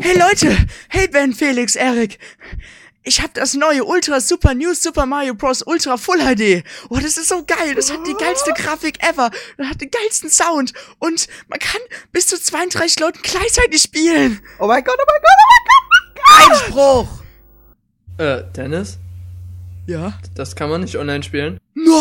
Hey Leute! Hey Ben, Felix, Erik! Ich hab das neue Ultra Super New Super Mario Bros. Ultra Full HD. Oh, das ist so geil. Das hat die geilste Grafik ever. Das hat den geilsten Sound. Und man kann bis zu 32 Leuten gleichzeitig spielen. Oh mein Gott, oh mein Gott, oh mein Gott, oh mein Gott! Einspruch! Äh, Dennis? Ja? Das kann man nicht online spielen. Nein!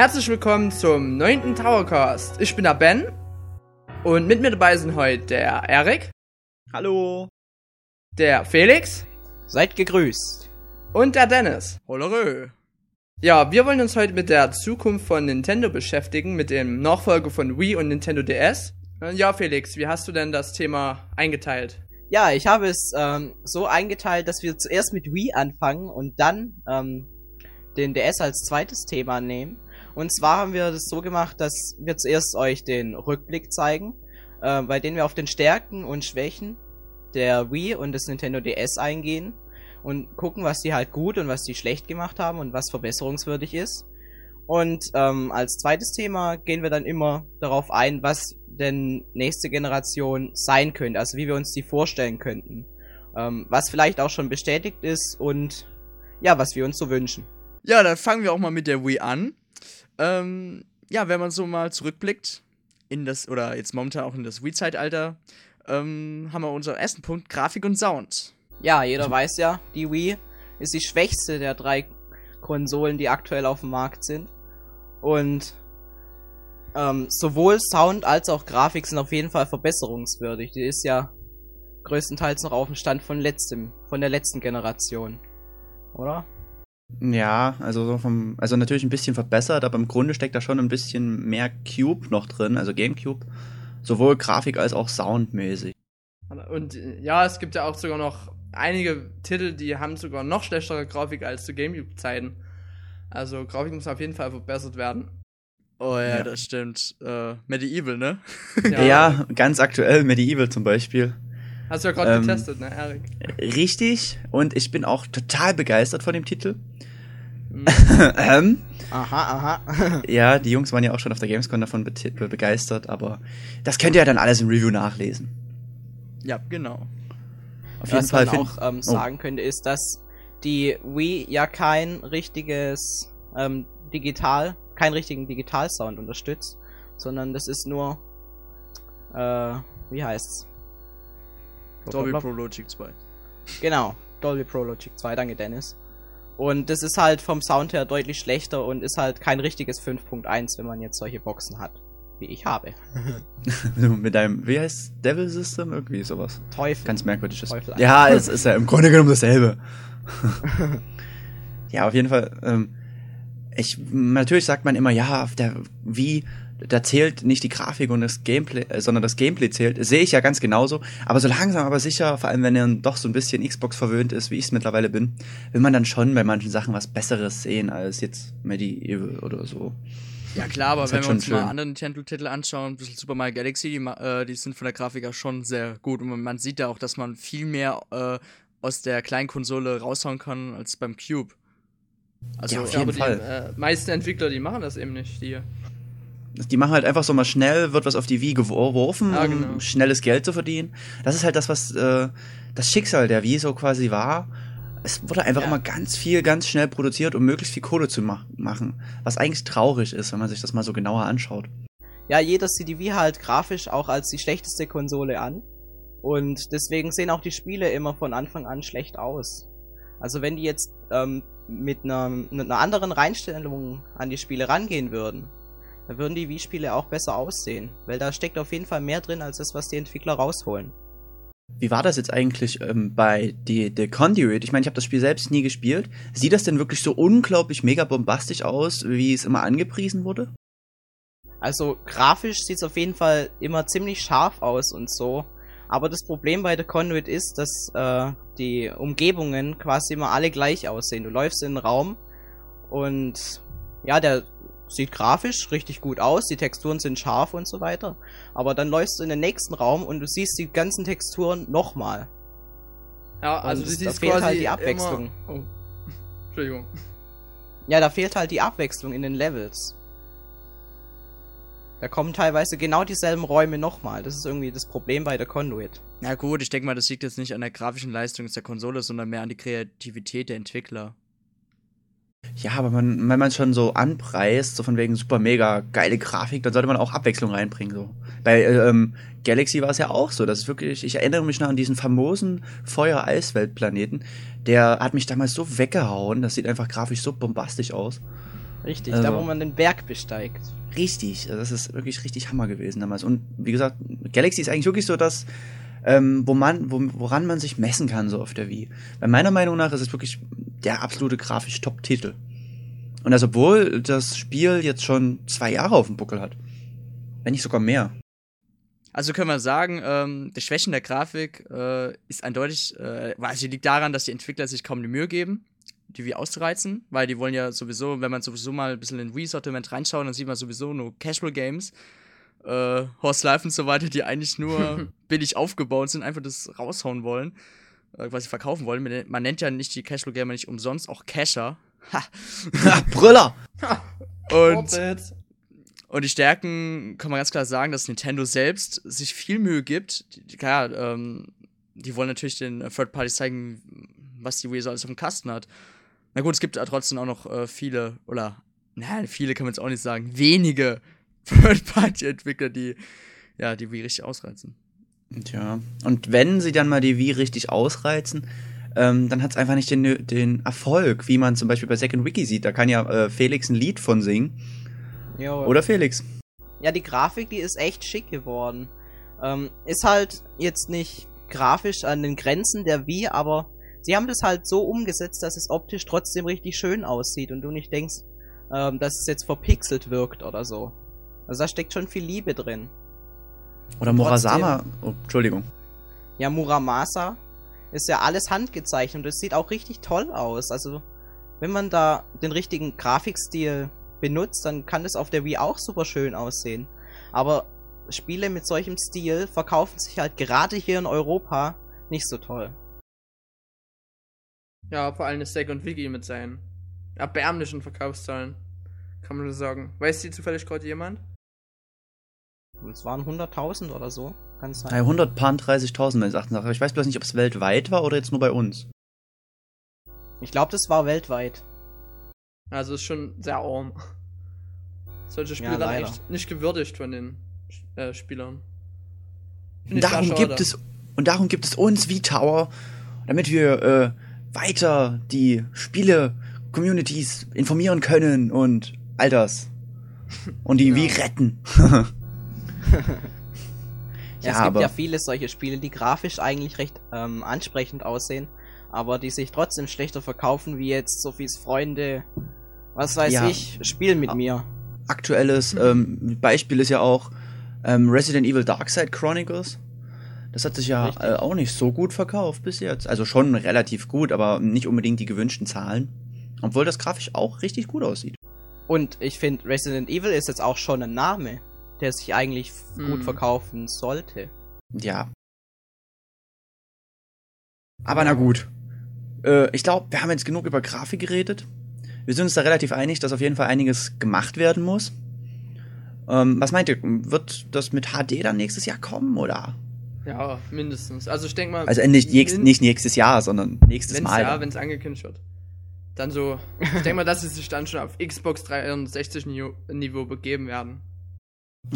Herzlich willkommen zum neunten Towercast. Ich bin der Ben. Und mit mir dabei sind heute der Erik, Hallo. der Felix Seid gegrüßt. und der Dennis. Hollerö. Ja, wir wollen uns heute mit der Zukunft von Nintendo beschäftigen, mit dem Nachfolger von Wii und Nintendo DS. Ja, Felix, wie hast du denn das Thema eingeteilt? Ja, ich habe es ähm, so eingeteilt, dass wir zuerst mit Wii anfangen und dann ähm, den DS als zweites Thema nehmen. Und zwar haben wir das so gemacht, dass wir zuerst euch den Rückblick zeigen, äh, bei dem wir auf den Stärken und Schwächen der Wii und des Nintendo DS eingehen und gucken, was die halt gut und was die schlecht gemacht haben und was verbesserungswürdig ist. Und ähm, als zweites Thema gehen wir dann immer darauf ein, was denn nächste Generation sein könnte, also wie wir uns die vorstellen könnten. Ähm, was vielleicht auch schon bestätigt ist und ja, was wir uns so wünschen. Ja, dann fangen wir auch mal mit der Wii an. Ähm, ja, wenn man so mal zurückblickt in das, oder jetzt momentan auch in das Wii-Zeitalter, ähm, haben wir unseren ersten Punkt, Grafik und Sound. Ja, jeder weiß ja, die Wii ist die schwächste der drei Konsolen, die aktuell auf dem Markt sind. Und ähm, sowohl Sound als auch Grafik sind auf jeden Fall verbesserungswürdig. Die ist ja größtenteils noch auf dem Stand von letztem, von der letzten Generation. Oder? Ja, also so vom, also natürlich ein bisschen verbessert, aber im Grunde steckt da schon ein bisschen mehr Cube noch drin, also Gamecube. Sowohl Grafik als auch soundmäßig. Und äh, ja, es gibt ja auch sogar noch einige Titel, die haben sogar noch schlechtere Grafik als zu Gamecube-Zeiten. Also Grafik muss auf jeden Fall verbessert werden. Oh ja, Ja. das stimmt. Äh, Medieval, ne? Ja. ganz aktuell Medieval zum Beispiel. Hast du ja gerade Ähm, getestet, ne, Erik? Richtig, und ich bin auch total begeistert von dem Titel. Mhm. ähm, Aha, aha. ja, die Jungs waren ja auch schon auf der Gamescom davon be be begeistert, aber das könnt ihr ja dann alles im Review nachlesen. Ja, genau. Auf jeden Was Fall man auch ähm, Oh. sagen könnte, ist, dass die Wii ja kein richtiges ähm, Digital, keinen richtigen Digitalsound unterstützt, sondern das ist nur, äh, wie heißt's? Dolby Pro Logic 2. Genau, Dolby Pro Logic 2, danke Dennis. Und das ist halt vom Sound her deutlich schlechter und ist halt kein richtiges 5.1, wenn man jetzt solche Boxen hat, wie ich habe. mit deinem, wie heißt Devil System? Irgendwie sowas. Teufel. Ganz merkwürdiges. Teufel Ja, es ist ja im Grunde genommen dasselbe. ja, auf jeden Fall. Ähm, ich, natürlich sagt man immer, ja, auf der wie da zählt nicht die Grafik und das Gameplay, äh, sondern das Gameplay zählt. Sehe ich ja ganz genauso. Aber so langsam, aber sicher, vor allem wenn er doch so ein bisschen Xbox verwöhnt ist, wie ich es mittlerweile bin, will man dann schon bei manchen Sachen was Besseres sehen als jetzt Medieval oder so. Ja klar, aber wenn halt wir uns mal schön. andere Nintendo-Titel anschauen, ein bisschen Super Mario Galaxy, die, äh, die sind von der Grafik ja schon sehr gut. Und man, sieht ja auch, dass man viel mehr äh, aus der kleinen Konsole raushauen kann als beim Cube. Also, Ja, auf Ja, jeden aber Fall. die äh, meisten Entwickler, die machen das eben nicht. Die, Die machen halt einfach so mal schnell, wird was auf die Wii geworfen, Ja, um genau. schnelles Geld zu verdienen. Das ist halt das, was äh, das Schicksal der Wii so quasi war. Es wurde einfach Ja. immer ganz viel, ganz schnell produziert, um möglichst viel Kohle zu ma machen. Was eigentlich traurig ist, wenn man sich das mal so genauer anschaut. Ja, jeder sieht die Wii halt grafisch auch als die schlechteste Konsole an. Und deswegen sehen auch die Spiele immer von Anfang an schlecht aus. Also wenn die jetzt ähm, mit einer, mit einer anderen Reinstellung an die Spiele rangehen würden, dann würden die Wii-Spiele auch besser aussehen. Weil da steckt auf jeden Fall mehr drin, als das, was die Entwickler rausholen. Wie war das jetzt eigentlich ähm, bei The, The Conduit? Ich meine, ich habe das Spiel selbst nie gespielt. Sieht das denn wirklich so unglaublich mega bombastisch aus, wie es immer angepriesen wurde? Also grafisch sieht's auf jeden Fall immer ziemlich scharf aus und so. Aber das Problem bei The Conduit ist, dass äh, die Umgebungen quasi immer alle gleich aussehen. Du läufst in den Raum und ja, der sieht grafisch richtig gut aus, die Texturen sind scharf und so weiter. Aber dann läufst du in den nächsten Raum und du siehst die ganzen Texturen nochmal. Ja, also Und du es- da siehst fehlt halt die Abwechslung. Immer, oh. Entschuldigung. Ja, da fehlt halt die Abwechslung in den Levels. Da kommen teilweise genau dieselben Räume nochmal. Das ist irgendwie das Problem bei der Conduit. Na gut, ich denke mal, das liegt jetzt nicht an der grafischen Leistung der Konsole, sondern mehr an die Kreativität der Entwickler. Ja, aber man, wenn man es schon so anpreist, so von wegen super mega geile Grafik, dann sollte man auch Abwechslung reinbringen. So. Bei äh, ähm, Galaxy war es ja auch so. Das ist wirklich, ich erinnere mich noch an diesen famosen Feuer-Eiswelt-Planeten. Der hat mich damals so weggehauen. Das sieht einfach grafisch so bombastisch aus. Richtig, Also- da wo man den Berg besteigt. Richtig, also das ist wirklich richtig Hammer gewesen damals. Und wie gesagt, Galaxy ist eigentlich wirklich so das, ähm, wo man, wo, woran man sich messen kann, so auf der Wii. Weil meiner Meinung nach ist es wirklich der absolute grafisch Top-Titel. Und das, obwohl das Spiel jetzt schon zwei Jahre auf dem Buckel hat. Wenn nicht sogar mehr. Also können wir sagen, ähm, der Schwächen der Grafik äh, ist eindeutig, äh, also liegt daran, dass die Entwickler sich kaum die Mühe geben, die Wii auszureizen, weil die wollen ja sowieso, wenn man sowieso mal ein bisschen in Wii-Sortiment reinschaut, dann sieht man sowieso nur Casual Games, äh, Horse Life und so weiter, die eigentlich nur billig aufgebaut sind, einfach das raushauen wollen, äh, quasi verkaufen wollen. Man, nennt ja nicht die Casual Gamer nicht umsonst auch Casher. Ha. Brüller! Und. Und die Stärken kann man ganz klar sagen, dass Nintendo selbst sich viel Mühe gibt. Klar, ähm, die wollen natürlich den äh, Third Parties zeigen, was die Wii so alles auf dem Kasten hat. Na gut, es gibt ja trotzdem auch noch äh, viele, oder, na, viele kann man jetzt auch nicht sagen, wenige Third-Party-Entwickler, die, ja, die Wii richtig ausreizen. Tja. Und wenn sie dann mal die Wii richtig ausreizen, ähm, dann hat es einfach nicht den, den Erfolg, wie man zum Beispiel bei Second Wiki sieht. Da kann ja äh, Felix ein Lied von singen. Jo. Oder Felix. Ja, die Grafik, die ist echt schick geworden. Ähm, ist halt jetzt nicht grafisch an den Grenzen der Wii, aber sie haben das halt so umgesetzt, dass es optisch trotzdem richtig schön aussieht und du nicht denkst, ähm, dass es jetzt verpixelt wirkt oder so. Also da steckt schon viel Liebe drin. Oder Morasama. Oh, Entschuldigung. Ja, Muramasa ist ja alles handgezeichnet und es sieht auch richtig toll aus. Also, wenn man da den richtigen Grafikstil benutzt, dann kann das auf der Wii auch super schön aussehen. Aber Spiele mit solchem Stil verkaufen sich halt gerade hier in Europa nicht so toll. Ja, vor allem das Second Wiki mit seinen erbärmlichen Verkaufszahlen. Kann man so sagen. Weiß die zufällig gerade jemand? Und es waren 100.000 oder so. Kann es sein. 100 Pan 30.000 meines Erachtens. Aber ich weiß bloß nicht, ob es weltweit war oder jetzt nur bei uns. Ich glaube, das war weltweit. Also ist schon sehr arm. Solche Spiele Ja, werden leider. echt nicht gewürdigt von den äh, Spielern. Sehr Darum gibt es und darum gibt es uns wie Tower, damit wir äh, weiter die Spiele-Communities informieren können und all das. Und die Ja. wie retten. Ja, Ja, es gibt ja viele solche Spiele, die grafisch eigentlich recht ähm, ansprechend aussehen, aber die sich trotzdem schlechter verkaufen, wie jetzt Sophies Freunde, was weiß Ja. ich, spielen mit mir. Aktuelles ähm, Beispiel ist ja auch ähm, Resident Evil Darkside Chronicles. Das hat sich ja äh, auch nicht so gut verkauft bis jetzt. Also schon relativ gut, aber nicht unbedingt die gewünschten Zahlen. Obwohl das grafisch auch richtig gut aussieht. Und ich finde, Resident Evil ist jetzt auch schon ein Name, der sich eigentlich f- Hm. gut verkaufen sollte. Ja. Aber na gut. Äh, ich glaube, wir haben jetzt genug über Grafik geredet. Wir sind uns da relativ einig, dass auf jeden Fall einiges gemacht werden muss. Ähm, was meint ihr? Wird das mit HD dann nächstes Jahr kommen, oder? Ja, mindestens. Also ich denke mal. Also äh, nicht, nächst, nicht nächstes Jahr, sondern nächstes wenn's, Mal. Ja, wenn es angekündigt wird. Dann so. Ich denke mal, dass sie sich dann schon auf Xbox 360 Niveau, Niveau begeben werden.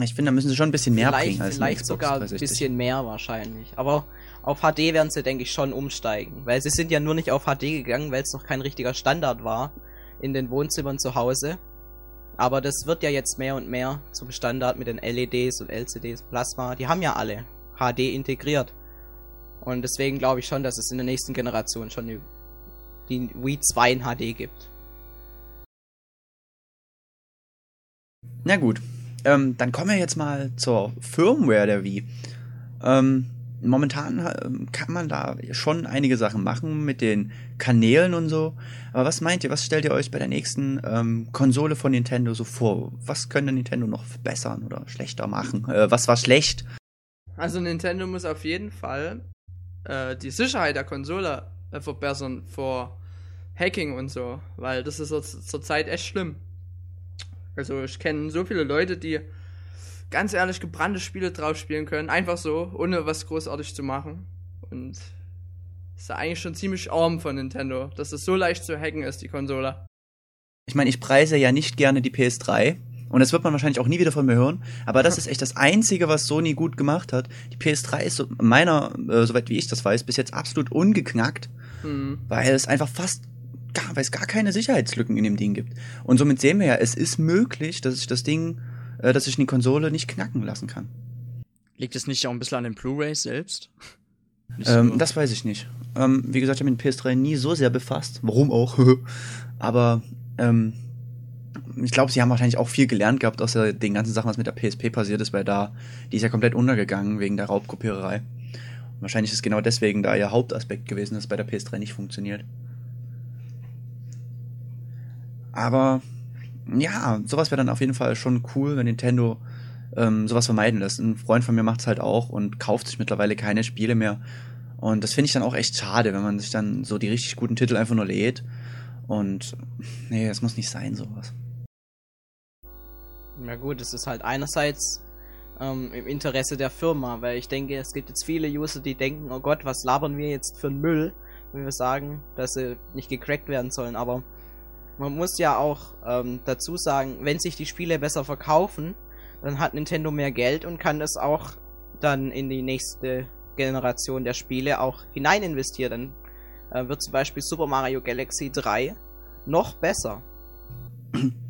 Ich finde, da müssen sie schon ein bisschen mehr vielleicht bringen als vielleicht sogar ein 360. bisschen mehr wahrscheinlich. Aber auf HD werden sie, denke ich, schon umsteigen. Weil sie sind ja nur nicht auf HD gegangen, weil es noch kein richtiger Standard war in den Wohnzimmern zu Hause. Aber das wird ja jetzt mehr und mehr zum Standard mit den LEDs und LCDs, Plasma. Die haben ja alle HD integriert. Und deswegen glaube ich schon, dass es in der nächsten Generation schon die, die Wii 2 in HD gibt. Na gut, ähm, dann kommen wir jetzt mal zur Firmware der Wii. Ähm, momentan ähm, kann man da schon einige Sachen machen mit den Kanälen und so. Aber was meint ihr, was stellt ihr euch bei der nächsten ähm, Konsole von Nintendo so vor? Was könnte Nintendo noch verbessern oder schlechter machen? Äh, was war schlecht? Also Nintendo muss auf jeden Fall äh, die Sicherheit der Konsole äh, verbessern vor Hacking und so, weil das ist zur, zur Zeit echt schlimm. Also ich kenne so viele Leute, die ganz ehrlich gebrannte Spiele drauf spielen können, einfach so, ohne was großartig zu machen. Und ist ja eigentlich schon ziemlich arm von Nintendo, dass es so leicht zu hacken ist, die Konsole. Ich meine, ich preise ja nicht gerne die PS3. Und das wird man wahrscheinlich auch nie wieder von mir hören. Aber das ist echt das Einzige, was Sony gut gemacht hat. Die PS3 ist so meiner, äh, soweit wie ich das weiß, bis jetzt absolut ungeknackt. Hm. Weil es einfach fast gar, weil es gar keine Sicherheitslücken in dem Ding gibt. Und somit sehen wir ja, es ist möglich, dass ich das Ding, äh, dass ich die Konsole nicht knacken lassen kann. Liegt es nicht auch ein bisschen an den Blu-rays selbst? Ähm, das weiß ich nicht. Ähm, wie gesagt, ich habe mich mit PS3 nie so sehr befasst. Warum auch? Aber ähm, ich glaube, sie haben wahrscheinlich auch viel gelernt gehabt aus der, den ganzen Sachen, was mit der PSP passiert ist, weil da, die ist ja komplett untergegangen wegen der Raubkopiererei. Und wahrscheinlich ist genau deswegen da ihr Hauptaspekt gewesen, dass es bei der PS3 nicht funktioniert. Aber ja, sowas wäre dann auf jeden Fall schon cool, wenn Nintendo ähm, sowas vermeiden lässt. Ein Freund von mir macht es halt auch und kauft sich mittlerweile keine Spiele mehr. Und das finde ich dann auch echt schade, wenn man sich dann so die richtig guten Titel einfach nur lädt. Und nee, das muss nicht sein, sowas. Ja gut, es ist halt einerseits ähm, im Interesse der Firma, weil ich denke, es gibt jetzt viele User, die denken, oh Gott, was labern wir jetzt für einen Müll, wenn wir sagen, dass sie nicht gecrackt werden sollen. Aber man muss ja auch ähm, dazu sagen, wenn sich die Spiele besser verkaufen, dann hat Nintendo mehr Geld und kann es auch dann in die nächste Generation der Spiele auch hinein investieren. Dann äh, wird zum Beispiel Super Mario Galaxy 3 noch besser.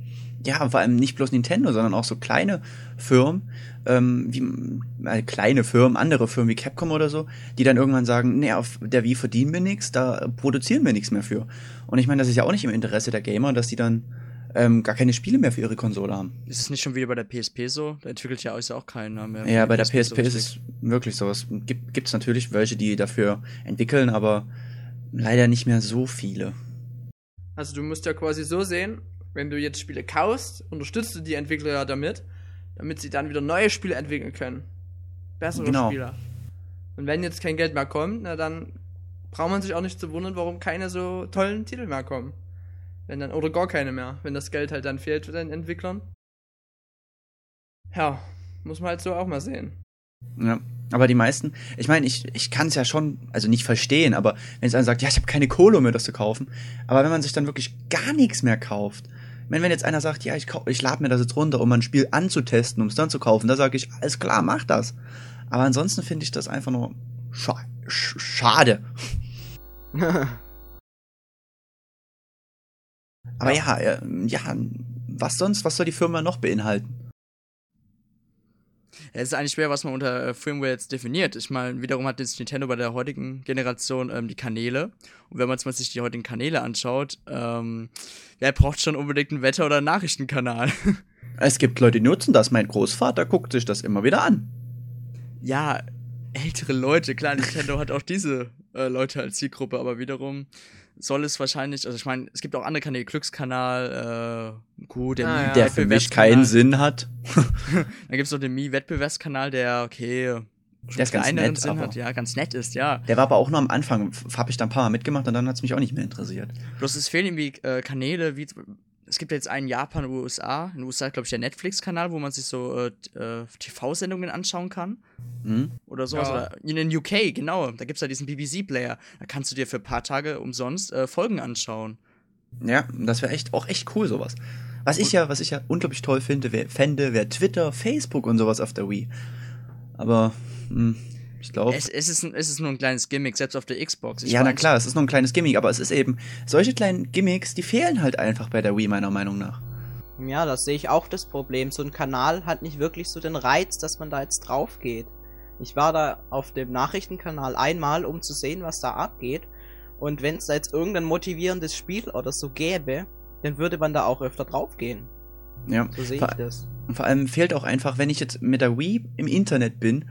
Ja, vor allem nicht bloß Nintendo, sondern auch so kleine Firmen, ähm, wie äh, kleine Firmen, andere Firmen wie Capcom oder so, die dann irgendwann sagen, nee, auf der Wii verdienen wir nichts, da produzieren wir nichts mehr für. Und ich meine, das ist ja auch nicht im Interesse der Gamer, dass die dann ähm, gar keine Spiele mehr für ihre Konsole haben. Ist es nicht schon wieder bei der PSP so? Da entwickelt ja auch auch keiner mehr. Ja, bei der so PSP ist richtig. es wirklich so. Es gibt gibt's natürlich welche, die dafür entwickeln, aber leider nicht mehr so viele. Also du musst ja quasi so sehen, wenn du jetzt Spiele kaufst, unterstützt du die Entwickler ja damit, damit sie dann wieder neue Spiele entwickeln können. Bessere Genau. Spieler. Und wenn jetzt kein Geld mehr kommt, na dann braucht man sich auch nicht zu wundern, warum keine so tollen Titel mehr kommen. Wenn dann, oder gar keine mehr, wenn das Geld halt dann fehlt für den Entwicklern. Ja, muss man halt so auch mal sehen. Ja. Aber die meisten, ich meine, ich, ich kann es ja schon, also nicht verstehen, aber wenn es einer sagt, ja, ich habe keine Kohle, um mir das zu kaufen, aber wenn man sich dann wirklich gar nichts mehr kauft, meine, wenn jetzt einer sagt, ja, ich, ich lade mir das jetzt runter, um ein Spiel anzutesten, um es dann zu kaufen, da sage ich, alles klar, mach das. Aber ansonsten finde ich das einfach nur scha sch schade. Aber ja, ja, ja, was sonst, was soll die Firma noch beinhalten? Es ist eigentlich schwer, was man unter äh, Firmware jetzt definiert. Ich meine, wiederum hat jetzt Nintendo bei der heutigen Generation ähm, die Kanäle. Und wenn man jetzt mal sich die heutigen Kanäle anschaut, ähm, wer braucht schon unbedingt einen Wetter- oder Nachrichtenkanal? Es gibt Leute, die nutzen das. Mein Großvater guckt sich das immer wieder an. ja, ältere Leute, klar, Nintendo hat auch diese äh, Leute als Zielgruppe, aber wiederum soll es wahrscheinlich, also ich meine, es gibt auch andere Kanäle, Glückskanal, äh, gut, der Ah. Der für mich keinen Sinn hat. Dann gibt es noch den Mii-Wettbewerbskanal, der, okay, Der ganz nett, Sinn hat, ja, ganz nett ist, ja. Der war aber auch nur am Anfang. Habe ich da ein paar Mal mitgemacht und dann hat es mich auch nicht mehr interessiert. Bloß es fehlen irgendwie äh, Kanäle, wie es gibt jetzt einen Japan und USA. In den USA glaube ich der Netflix-Kanal, wo man sich so äh, t- äh, TV-Sendungen anschauen kann. Hm? Oder sowas. Ja. Oder in den UK, genau. Da gibt es ja diesen BBC-Player. Da kannst du dir für ein paar Tage umsonst äh, Folgen anschauen. Ja, das wäre echt auch echt cool sowas. Was ich ja, was ich ja unglaublich toll finde, wär, fände, wäre Twitter, Facebook und sowas auf der Wii. Aber hm, ich glaube, Es, es, ist, es ist nur ein kleines Gimmick, selbst auf der Xbox. Ich ja, na klar, es ist nur ein kleines Gimmick, aber es ist eben solche kleinen Gimmicks, die fehlen halt einfach bei der Wii meiner Meinung nach. Ja, das sehe ich auch das Problem. So ein Kanal hat nicht wirklich so den Reiz, dass man da jetzt drauf geht. Ich war da auf dem Nachrichtenkanal einmal, um zu sehen, was da abgeht. Und wenn es da jetzt irgendein motivierendes Spiel oder so gäbe, dann würde man da auch öfter drauf gehen. Ja. So sehe ich das. Und vor allem fehlt auch einfach, wenn ich jetzt mit der Wii im Internet bin,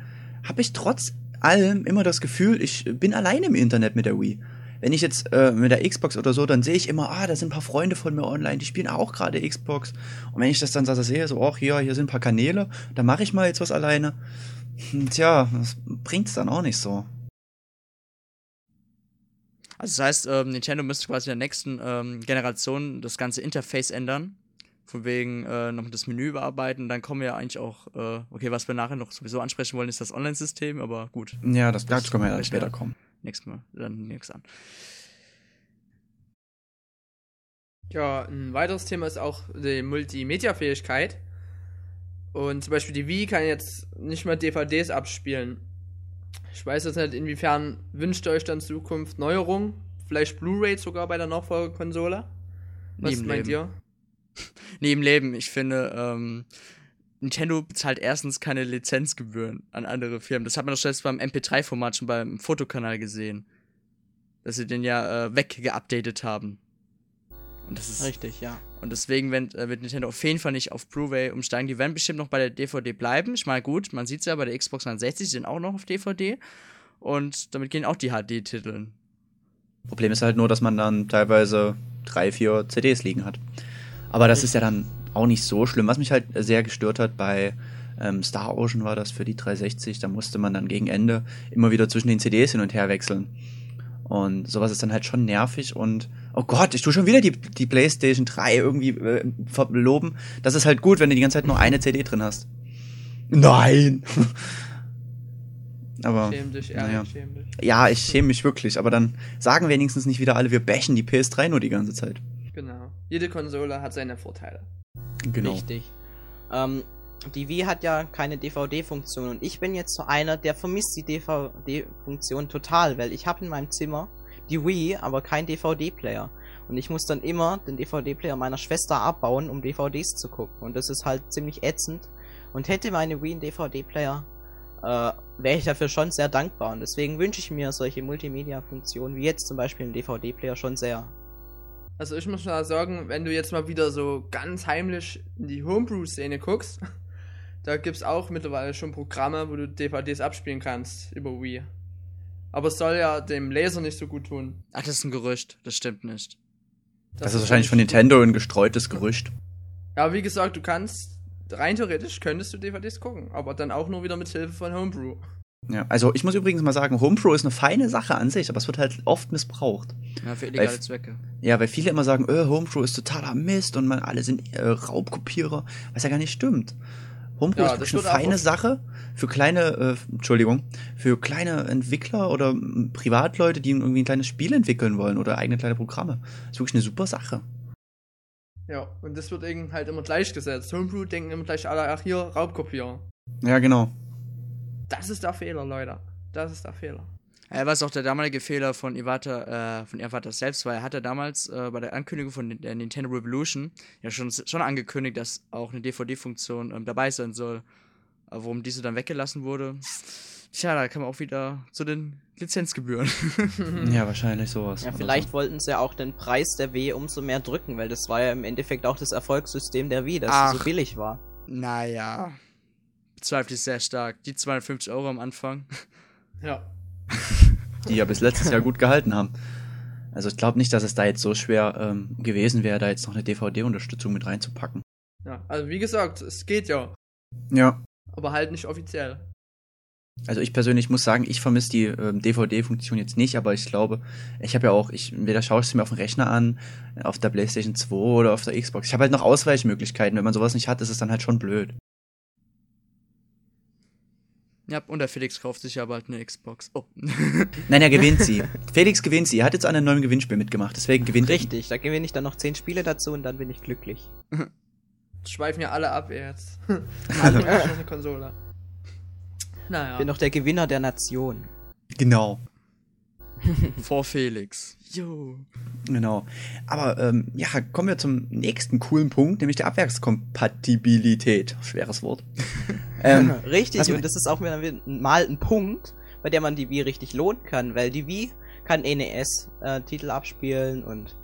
habe ich trotz allem immer das Gefühl, ich bin alleine im Internet mit der Wii. Wenn ich jetzt äh, mit der Xbox oder so, dann sehe ich immer, ah, da sind ein paar Freunde von mir online, die spielen auch gerade Xbox. Und wenn ich das dann so sehe, so, ach ja, hier sind ein paar Kanäle, da mache ich mal jetzt was alleine. Hm, Tja, das bringt's dann auch nicht so. Also das heißt, ähm, Nintendo müsste quasi in der nächsten ähm, Generation das ganze Interface ändern. Von wegen äh, noch das Menü überarbeiten. Dann kommen wir ja eigentlich auch, äh, okay, was wir nachher noch sowieso ansprechen wollen, ist das Online-System, aber gut. Ja, das, das können wir ja später kommen. Nächstes Mal, dann nix an. Ja, ein weiteres Thema ist auch die Multimedia-Fähigkeit. Und zum Beispiel die Wii kann jetzt nicht mehr DVDs abspielen. Ich weiß jetzt nicht, inwiefern wünscht ihr euch dann Zukunft Neuerungen? Vielleicht Blu-ray sogar bei der Nachfolgekonsole? Was meint Leben. ihr? Nee, im Leben. Ich finde, ähm, Nintendo bezahlt erstens keine Lizenzgebühren an andere Firmen. Das hat man doch selbst beim MP3-Format schon beim Fotokanal gesehen. Dass sie den ja äh, weggeupdatet haben. Und das ist Richtig, ja. Und deswegen wird, äh, wird Nintendo auf jeden Fall nicht auf Blu-ray umsteigen. Die werden bestimmt noch bei der DVD bleiben. Ich meine, gut, man sieht es ja bei der Xbox 360, die sind auch noch auf DVD. Und damit gehen auch die HD-Titel. Problem ist halt nur, dass man dann teilweise drei, vier CDs liegen hat. Aber das ist ja dann auch nicht so schlimm. Was mich halt sehr gestört hat bei ähm, Star Ocean war das für die 360, da musste man dann gegen Ende immer wieder zwischen den CDs hin und her wechseln. Und sowas ist dann halt schon nervig und oh Gott, ich tue schon wieder die, die PlayStation 3 irgendwie äh, verloben. Das ist halt gut, wenn du die ganze Zeit nur eine CD drin hast. Nein! aber Schäm dich, ehrlich, naja. schäm dich. ja, ich schäme mich wirklich, aber dann sagen wenigstens nicht wieder alle, wir bashen die PS3 nur die ganze Zeit. Jede Konsole hat seine Vorteile. Genau. Richtig. Ähm, die Wii hat ja keine DVD-Funktion und ich bin jetzt so einer, der vermisst die DVD-Funktion total, weil ich habe in meinem Zimmer die Wii, aber kein DVD-Player. Und ich muss dann immer den DVD-Player meiner Schwester abbauen, um DVDs zu gucken. Und das ist halt ziemlich ätzend. Und hätte meine Wii einen DVD-Player, äh, wäre ich dafür schon sehr dankbar. Und deswegen wünsche ich mir solche Multimedia-Funktionen, wie jetzt zum Beispiel ein DVD-Player, schon sehr. Also ich muss mal sagen, wenn du jetzt mal wieder so ganz heimlich in die Homebrew-Szene guckst, da gibt's auch mittlerweile schon Programme, wo du DVDs abspielen kannst über Wii. Aber es soll ja dem Laser nicht so gut tun. Ach, das ist ein Gerücht. Das stimmt nicht. Das, ist wahrscheinlich von Nintendo ein gestreutes Gerücht. Ja, wie gesagt, du kannst, rein theoretisch könntest du DVDs gucken, aber dann auch nur wieder mit Hilfe von Homebrew. Ja, also ich muss übrigens mal sagen, Homepro ist eine feine Sache an sich, aber es wird halt oft missbraucht. Ja, für illegale Weil- Zwecke. Ja, weil viele immer sagen, äh, Homepro ist totaler Mist und man alle sind äh, Raubkopierer, was ja gar nicht stimmt. Homepro Ja, ist wirklich das eine feine Sache für kleine, äh, Entschuldigung, für kleine Entwickler oder Privatleute, die irgendwie ein kleines Spiel entwickeln wollen oder eigene kleine Programme. ist wirklich eine super Sache. Ja, und das wird eben halt immer gleichgesetzt. Homebrew denken immer gleich alle, ach hier, Raubkopierer. Ja, genau. Das ist der Fehler, Leute. Das ist der Fehler. Ja, was auch der damalige Fehler von Iwata, äh, von Iwata selbst war. Er hatte damals äh, bei der Ankündigung von der Nintendo Revolution ja schon, schon angekündigt, dass auch eine DVD-Funktion ähm, dabei sein soll. Aber warum diese dann weggelassen wurde, tja, da kam auch wieder zu den Lizenzgebühren. Ja, wahrscheinlich sowas. Ja, vielleicht wollten sie auch den Preis der Wii umso mehr drücken, weil das war ja im Endeffekt auch das Erfolgssystem der Wii, dass sie Ach. so billig war. naja, bezweifle ich sehr stark. Die 250 Euro am Anfang. Ja. Die ja bis letztes Jahr gut gehalten haben. Also ich glaube nicht, dass es da jetzt so schwer ähm, gewesen wäre, da jetzt noch eine DVD-Unterstützung mit reinzupacken. Ja, also wie gesagt, es geht ja. Ja. Aber halt nicht offiziell. Also ich persönlich muss sagen, ich vermisse die ähm, DVD-Funktion jetzt nicht, aber ich glaube, ich habe ja auch, ich, entweder schaue ich es mir auf dem Rechner an, auf der PlayStation 2 oder auf der Xbox. Ich habe halt noch Ausweichmöglichkeiten. Wenn man sowas nicht hat, ist es dann halt schon blöd. Ja, und der Felix kauft sich ja bald eine Xbox. Oh. Nein, er gewinnt sie. Felix gewinnt sie. Er hat jetzt an einem neuen Gewinnspiel mitgemacht, deswegen gewinnt er. Richtig, da gewinne ich dann noch 10 Spiele dazu und dann bin ich glücklich. Schweifen ja alle ab jetzt. alle eine Konsole. Naja. Ich bin doch der Gewinner der Nation. Genau. Vor Felix. Jo. Genau. Aber ähm, ja, kommen wir zum nächsten coolen Punkt, nämlich der Abwerkskompatibilität. Schweres Wort. ähm, Richtig, und das ist auch wieder mal ein Punkt, bei dem man die Wii richtig lohnen kann, weil die Wii kann NES-Titel abspielen und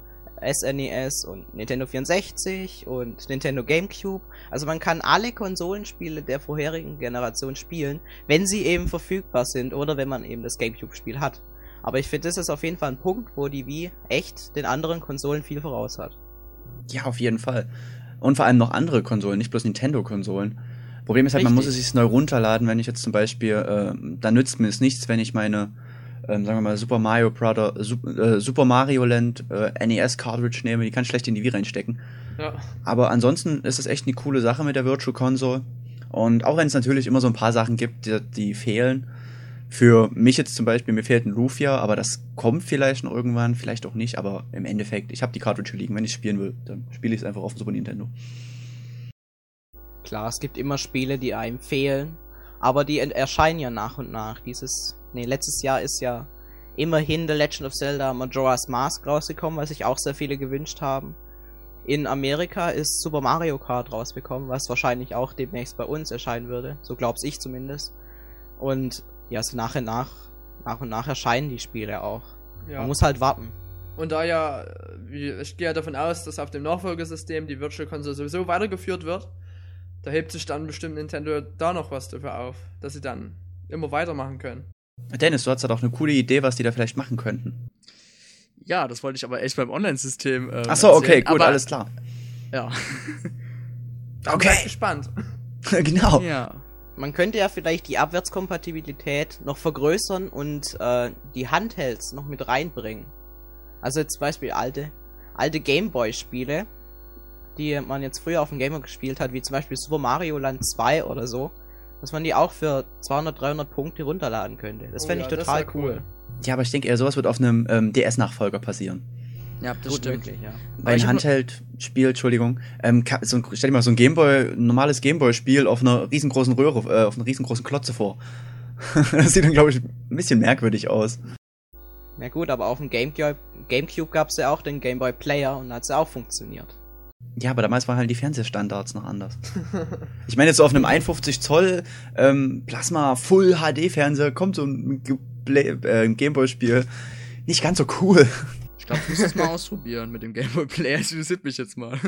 SNES und Nintendo 64 und Nintendo GameCube. Also man kann alle Konsolenspiele der vorherigen Generation spielen, wenn sie eben verfügbar sind oder wenn man eben das GameCube-Spiel hat. Aber ich finde, das ist auf jeden Fall ein Punkt, wo die Wii echt den anderen Konsolen viel voraus hat. Ja, auf jeden Fall. Und vor allem noch andere Konsolen, nicht bloß Nintendo-Konsolen. Problem ist halt, man muss es Richtig. sich neu runterladen, wenn ich jetzt zum Beispiel, äh, da nützt mir es nichts, wenn ich meine ähm, sagen wir mal, Super Mario Brother, äh, Super Mario Land äh, NES Cartridge nehme, die kann ich schlecht in die Wii reinstecken. Ja. Aber ansonsten ist es echt eine coole Sache mit der Virtual Console. Und auch wenn es natürlich immer so ein paar Sachen gibt, die, die fehlen. Für mich jetzt zum Beispiel, mir fehlt ein Lufia, aber das kommt vielleicht noch irgendwann, vielleicht auch nicht. Aber im Endeffekt, ich habe die Cartridge liegen. Wenn ich spielen will, dann spiele ich es einfach auf dem Super Nintendo. Klar, es gibt immer Spiele, die einem fehlen, aber die erscheinen ja nach und nach. Dieses, nee, letztes Jahr ist ja immerhin The Legend of Zelda Majora's Mask rausgekommen, was sich auch sehr viele gewünscht haben. In Amerika ist Super Mario Kart rausgekommen, was wahrscheinlich auch demnächst bei uns erscheinen würde. So glaub's ich zumindest. Und ja, so nach und nach, nach und nach erscheinen die Spiele auch. ja. Man muss halt warten. Und da ja, ich gehe ja davon aus, dass auf dem Nachfolgesystem die Virtual Console sowieso weitergeführt wird, da hebt sich dann bestimmt Nintendo da noch was dafür auf, dass sie dann immer weitermachen können. Dennis, du hast da doch eine coole Idee, was die da vielleicht machen könnten. Ja, das wollte ich aber echt beim Online-System. Ähm, Ach so, okay, erzählen. gut, aber, alles klar. Ja. Okay. seid gespannt. genau. ja. Man könnte ja vielleicht die Abwärtskompatibilität noch vergrößern und äh, die Handhelds noch mit reinbringen. Also jetzt zum Beispiel alte, alte Gameboy-Spiele, die man jetzt früher auf dem Gameboy gespielt hat, wie zum Beispiel Super Mario Land 2 oder so, dass man die auch für 200, 300 Punkte runterladen könnte. Das Oh fände ja, ich total cool. cool. Ja, aber ich denke eher, sowas wird auf einem ähm, DS-Nachfolger passieren. Ja, das Gut stimmt. möglich, ja. Bei einem Handheld-Spiel, Entschuldigung, ähm, so ein, stell dir mal so ein Gameboy, ein normales Gameboy-Spiel auf einer riesengroßen Röhre, äh, auf einer riesengroßen Klotze vor. das sieht dann, glaube ich, ein bisschen merkwürdig aus. Ja gut, aber auf dem Gamecube, Gamecube gab es ja auch den Gameboy Player und hat's ja auch funktioniert. Ja, aber damals waren halt die Fernsehstandards noch anders. Ich meine, jetzt so auf einem 51 Zoll ähm, Plasma Full HD Fernseher kommt so ein, äh, ein Gameboy-Spiel nicht ganz so cool. Ich glaube, ich muss das mal ausprobieren mit dem Game Boy Player. Das interessiert mich jetzt mal.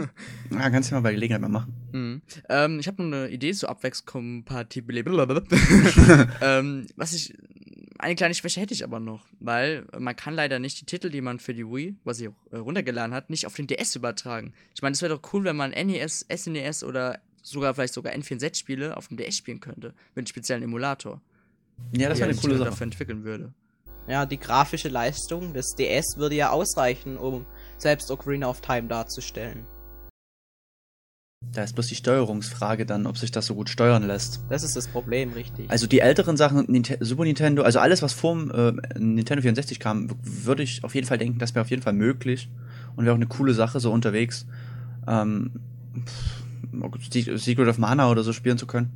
Ja, kannst du mal bei Gelegenheit mal machen. Mhm. Ähm, ich habe noch eine Idee zur Abwärtskompatibilität. ähm, was ich. Eine kleine Schwäche hätte ich aber noch, weil man kann leider nicht die Titel, die man für die Wii, was sie auch äh, runtergeladen hat, nicht auf den DS übertragen. Ich meine, es wäre doch cool, wenn man NES, SNES oder sogar vielleicht sogar N64-Spiele auf dem DS spielen könnte. Mit einem speziellen Emulator. Ja, das wäre eine coole Sache. dafür entwickeln würde. Ja, die grafische Leistung des DS würde ja ausreichen, um selbst Ocarina of Time darzustellen. Da ist bloß die Steuerungsfrage dann, ob sich das so gut steuern lässt. Das ist das Problem, richtig. Also die älteren Sachen, Super Nintendo, also alles, was vorm äh, Nintendo 64 kam, würde ich auf jeden Fall denken, das wäre auf jeden Fall möglich und wäre auch eine coole Sache, so unterwegs ähm, pff, Secret of Mana oder so spielen zu können.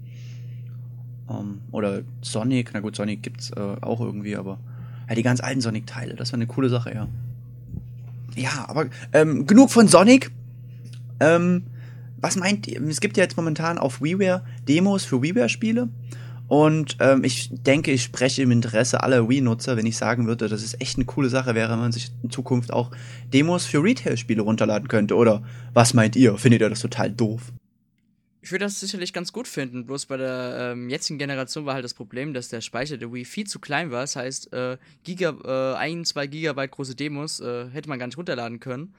Ähm, oder Sonic, na gut, Sonic gibt's äh, auch irgendwie, aber ja, die ganz alten Sonic-Teile, das wäre eine coole Sache, ja. Ja, aber ähm, genug von Sonic. Ähm, was meint ihr? Es gibt ja jetzt momentan auf WiiWare Demos für WiiWare-Spiele. Und ähm, ich denke, ich spreche im Interesse aller Wii-Nutzer, wenn ich sagen würde, dass es echt eine coole Sache wäre, wenn man sich in Zukunft auch Demos für Retail-Spiele runterladen könnte. Oder was meint ihr? Findet ihr das total doof? Ich würde das sicherlich ganz gut finden. Bloß bei der ähm, jetzigen Generation war halt das Problem, dass der Speicher der Wii viel zu klein war. Das heißt, äh, Giga, äh, ein, zwei Gigabyte große Demos äh, hätte man gar nicht runterladen können.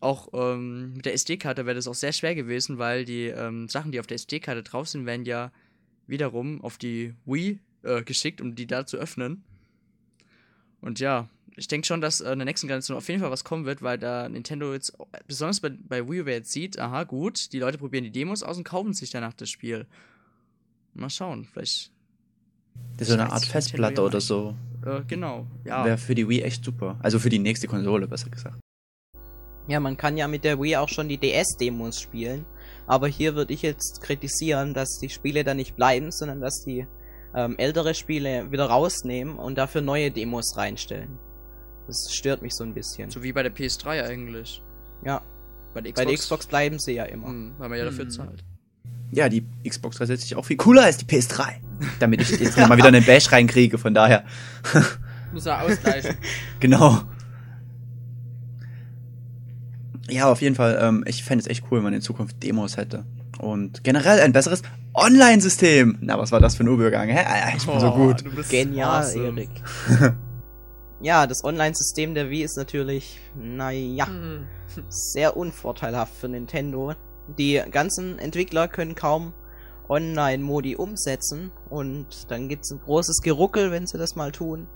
Auch ähm, mit der SD-Karte wäre das auch sehr schwer gewesen, weil die ähm, Sachen, die auf der SD-Karte drauf sind, werden ja wiederum auf die Wii äh, geschickt, um die da zu öffnen. Und ja, ich denke schon, dass äh, in der nächsten Generation auf jeden Fall was kommen wird, weil da Nintendo jetzt, besonders bei, bei Wii, wer jetzt sieht, aha, gut, die Leute probieren die Demos aus und kaufen sich danach das Spiel. Mal schauen, vielleicht, Das ist so eine Art Festplatte oder so. äh, genau, ja. Wäre für die Wii echt super. Also für die nächste Konsole, besser gesagt. Ja, man kann ja mit der Wii auch schon die DS-Demos spielen. Aber hier würde ich jetzt kritisieren, dass die Spiele da nicht bleiben, sondern dass die ähm, ältere Spiele wieder rausnehmen und dafür neue Demos reinstellen. Das stört mich so ein bisschen. So wie bei der PS3 eigentlich. Ja, Bei der Xbox, bei der Xbox bleiben sie ja immer. Hm, weil man ja dafür Hm. zahlt. Ja, die Xbox 360 auch viel cooler als die PS3. Damit ich jetzt mal wieder einen Bash reinkriege, von daher. Muss er ausgleichen. Genau. Ja, auf jeden Fall. Ähm, ich fände es echt cool, wenn man in Zukunft Demos hätte. Und generell ein besseres Online-System. Na, was war das für ein Übergang? Hä? Ah, Ich bin so Oh, gut. du bist Genial, awesome. Erik. ja, das Online-System der Wii ist natürlich, naja, Hm. sehr unvorteilhaft für Nintendo. Die ganzen Entwickler können kaum Online-Modi umsetzen und dann gibt's ein großes Geruckel, wenn sie das mal tun.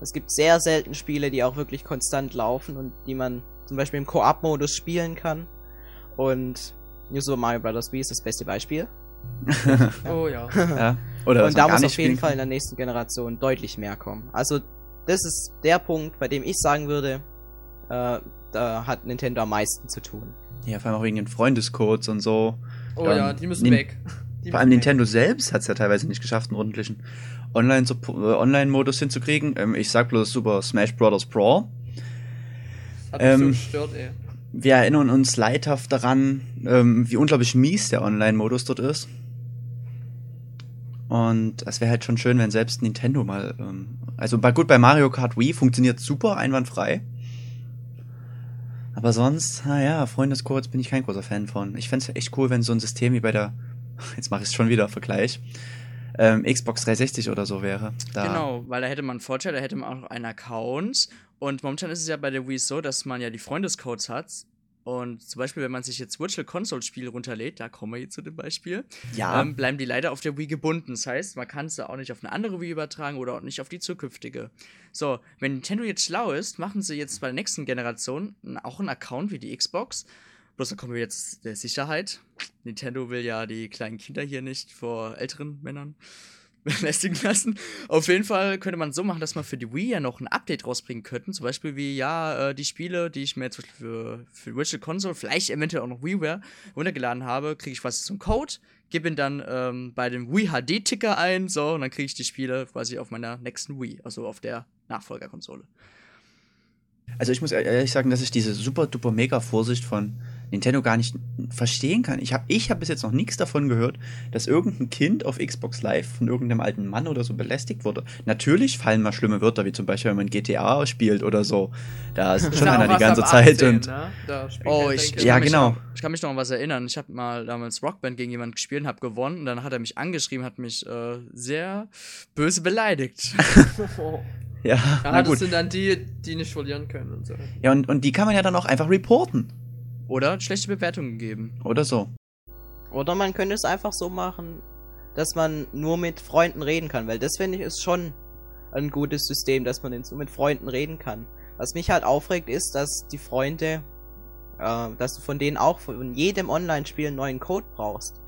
Es gibt sehr selten Spiele, die auch wirklich konstant laufen und die man zum Beispiel im Koop-Modus spielen kann. Und New Super Mario Bros. Wii ist das beste Beispiel. Oh ja. ja. Oder und da muss auf jeden Fall in der nächsten Generation deutlich mehr kommen. Also, das ist der Punkt, bei dem ich sagen würde, äh, da hat Nintendo am meisten zu tun. Ja, vor allem auch wegen den Freundescodes und so. Oh Dann ja, die müssen Nin- weg. Die Vor allem weg. Nintendo selbst hat es ja teilweise nicht geschafft, einen ordentlichen äh, Online-Modus hinzukriegen. Ähm, ich sag bloß Super Smash Bros. Brawl. Hat mich so ähm, gestört, ey. Wir erinnern uns leidhaft daran, ähm, wie unglaublich mies der Online-Modus dort ist. Und es wäre halt schon schön, wenn selbst Nintendo mal. Ähm, also gut, bei Mario Kart Wii funktioniert super, einwandfrei. Aber sonst, naja, Freundescodes bin ich kein großer Fan von. Ich fände es echt cool, wenn so ein System wie bei der, jetzt mache ich es schon wieder, Vergleich, ähm, Xbox 360 oder so wäre. Da, Genau, weil da hätte man einen Vorteil, da hätte man auch einen Account. Und momentan ist es ja bei der Wii so, dass man ja die Freundescodes hat. Und zum Beispiel, wenn man sich jetzt Virtual Console Spiele runterlädt, da kommen wir jetzt zu dem Beispiel, Ja. ähm, bleiben die leider auf der Wii gebunden. Das heißt, man kann es auch nicht auf eine andere Wii übertragen oder auch nicht auf die zukünftige. So, wenn Nintendo jetzt schlau ist, machen sie jetzt bei der nächsten Generation auch einen Account wie die Xbox. Bloß da kommen wir jetzt der Sicherheit. Nintendo will ja die kleinen Kinder hier nicht vor älteren Männern belästigen lassen. Auf jeden Fall könnte man so machen, dass man für die Wii ja noch ein Update rausbringen könnten. Zum Beispiel wie, ja, äh, die Spiele, die ich mir zum Beispiel für, für Virtual Console, vielleicht eventuell auch noch WiiWare runtergeladen habe, kriege ich quasi einen Code, gebe ihn dann ähm, bei dem Wii HD-Ticker ein, so, und dann kriege ich die Spiele quasi auf meiner nächsten Wii, also auf der Nachfolgerkonsole. Also ich muss ehrlich sagen, dass ich diese super duper mega Vorsicht von Nintendo gar nicht verstehen kann. Ich habe ich hab bis jetzt noch nichts davon gehört, dass irgendein Kind auf Xbox Live von irgendeinem alten Mann oder so belästigt wurde. Natürlich fallen mal schlimme Wörter, wie zum Beispiel, wenn man GTA spielt oder so. Da ist schon einer die ganze Zeit 18, und ne? Da spielt Oh, ja, ich, denke ich Ja, kann mich genau. Noch, ich kann mich noch an was erinnern. Ich habe mal damals Rockband gegen jemanden gespielt und habe gewonnen. Und dann hat er mich angeschrieben, hat mich äh, sehr böse beleidigt. Oh. ja, Ja, na das gut. sind dann die, die nicht verlieren können und so. Ja, und, und die kann man ja dann auch einfach reporten. Oder schlechte Bewertungen geben. Oder so. Oder man könnte es einfach so machen, dass man nur mit Freunden reden kann, weil das finde ich ist schon ein gutes System, dass man jetzt nur mit Freunden reden kann. Was mich halt aufregt, ist, dass die Freunde, äh, dass du von denen auch von jedem Online-Spiel einen neuen Code brauchst.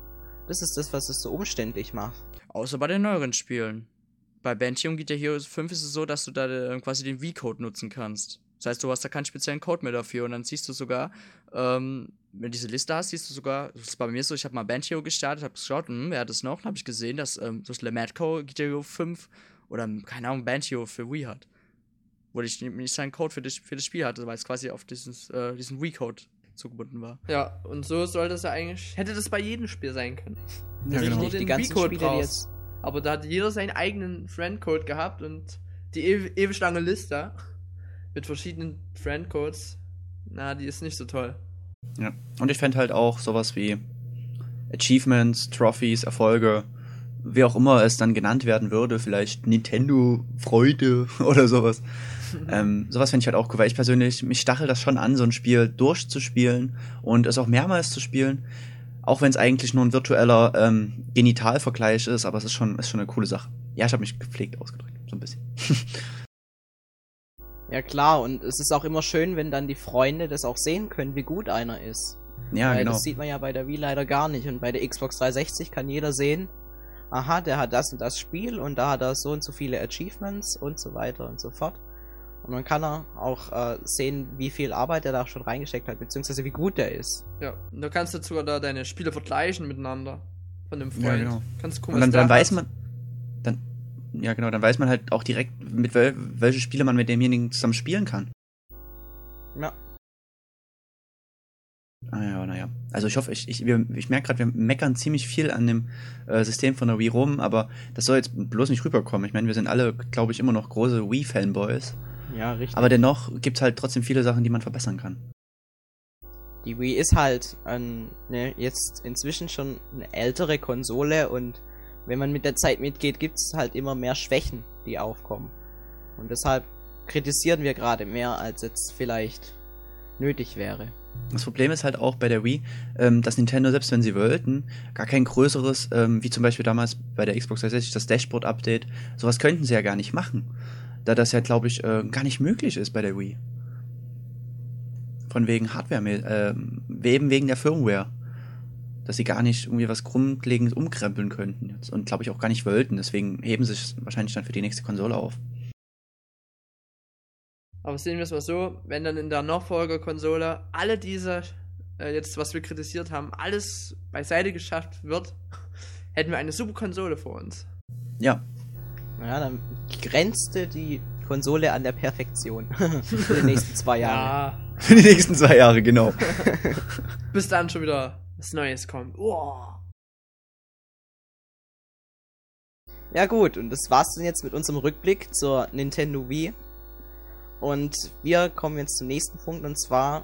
Das ist das, was es so umständlich macht. Außer bei den neueren Spielen. Bei Bantium Guitar Hero 5 ist es so, dass du da äh, quasi den V-Code nutzen kannst. Das heißt, du hast da keinen speziellen Code mehr dafür und dann siehst du sogar, ähm, wenn du diese Liste hast, siehst du sogar, das ist bei mir so, ich habe mal Banjo gestartet, habe geschaut, hm, wer hat das noch? Dann habe ich gesehen, dass ähm, so Lematco Guitar Hero 5 oder, keine Ahnung, Banjo für Wii hat. Wo ich nicht seinen Code für das, für das Spiel hatte, weil es quasi auf dieses, äh, diesen Wii-Code zugebunden war. Ja, und so sollte es ja eigentlich, hätte das bei jedem Spiel sein können. Ja, genau. Die den ganzen V-Code Spiele, die jetzt Aber da hat jeder seinen eigenen Friendcode gehabt und die ew ewig lange Liste mit verschiedenen Friendcodes, na, die ist nicht so toll. Ja. Und ich fände halt auch sowas wie Achievements, Trophies, Erfolge, wie auch immer es dann genannt werden würde, vielleicht Nintendo Freude oder sowas. ähm, sowas fände ich halt auch cool, weil ich persönlich, mich stachelt das schon an, so ein Spiel durchzuspielen und es auch mehrmals zu spielen. Auch wenn es eigentlich nur ein virtueller ähm, Genitalvergleich ist, aber es ist schon, ist schon eine coole Sache. Ja, ich habe mich gepflegt ausgedrückt, so ein bisschen. Ja klar, und es ist auch immer schön, wenn dann die Freunde das auch sehen können, wie gut einer ist. Ja, Weil genau. das sieht man ja bei der Wii leider gar nicht. Und bei der Xbox 360 kann jeder sehen, aha, der hat das und das Spiel und da hat er so und so viele Achievements und so weiter und so fort. Und man kann auch äh, sehen, wie viel Arbeit er da schon reingesteckt hat, beziehungsweise wie gut der ist. Ja, und da kannst du sogar da deine Spiele vergleichen miteinander. Von dem Freund. Ja, genau. Kannst gucken, Und dann, dann weiß man, dann, ja genau, dann weiß man halt auch direkt, mit wel, welche Spiele man mit demjenigen zusammen spielen kann. Ja. Ah ja, naja. Also ich hoffe, ich, ich, wir- ich merke gerade, wir meckern ziemlich viel an dem äh, System von der Wii rum, aber das soll jetzt bloß nicht rüberkommen. Ich meine, wir sind alle, glaube ich, immer noch große Wii-Fanboys. Ja, richtig. Aber dennoch gibt es halt trotzdem viele Sachen, die man verbessern kann. Die Wii ist halt ein, ne, jetzt inzwischen schon eine ältere Konsole und wenn man mit der Zeit mitgeht, gibt's halt immer mehr Schwächen, die aufkommen. Und deshalb kritisieren wir gerade mehr, als jetzt vielleicht nötig wäre. Das Problem ist halt auch bei der Wii, ähm, dass Nintendo, selbst wenn sie wollten, gar kein größeres, ähm, wie zum Beispiel damals bei der Xbox 360 das Dashboard-Update, sowas könnten sie ja gar nicht machen. da das ja, glaube ich, äh, gar nicht möglich ist bei der Wii. Von wegen Hardware, äh, eben wegen der Firmware. Dass sie gar nicht irgendwie was grundlegend umkrempeln könnten jetzt und glaube ich auch gar nicht wollten. Deswegen heben sie es wahrscheinlich dann für die nächste Konsole auf. Aber sehen wir es mal so, wenn dann in der Nachfolgerkonsole alle diese, äh, jetzt was wir kritisiert haben, alles beiseite geschafft wird, hätten wir eine super Konsole vor uns. Ja. Ja, dann grenzte die Konsole an der Perfektion. Für die nächsten zwei Jahre. Ja, Für die nächsten zwei Jahre, genau. bis dann schon wieder was Neues kommt. Oh. Ja gut, und das war's dann jetzt mit unserem Rückblick zur Nintendo Wii. Und wir kommen jetzt zum nächsten Punkt und zwar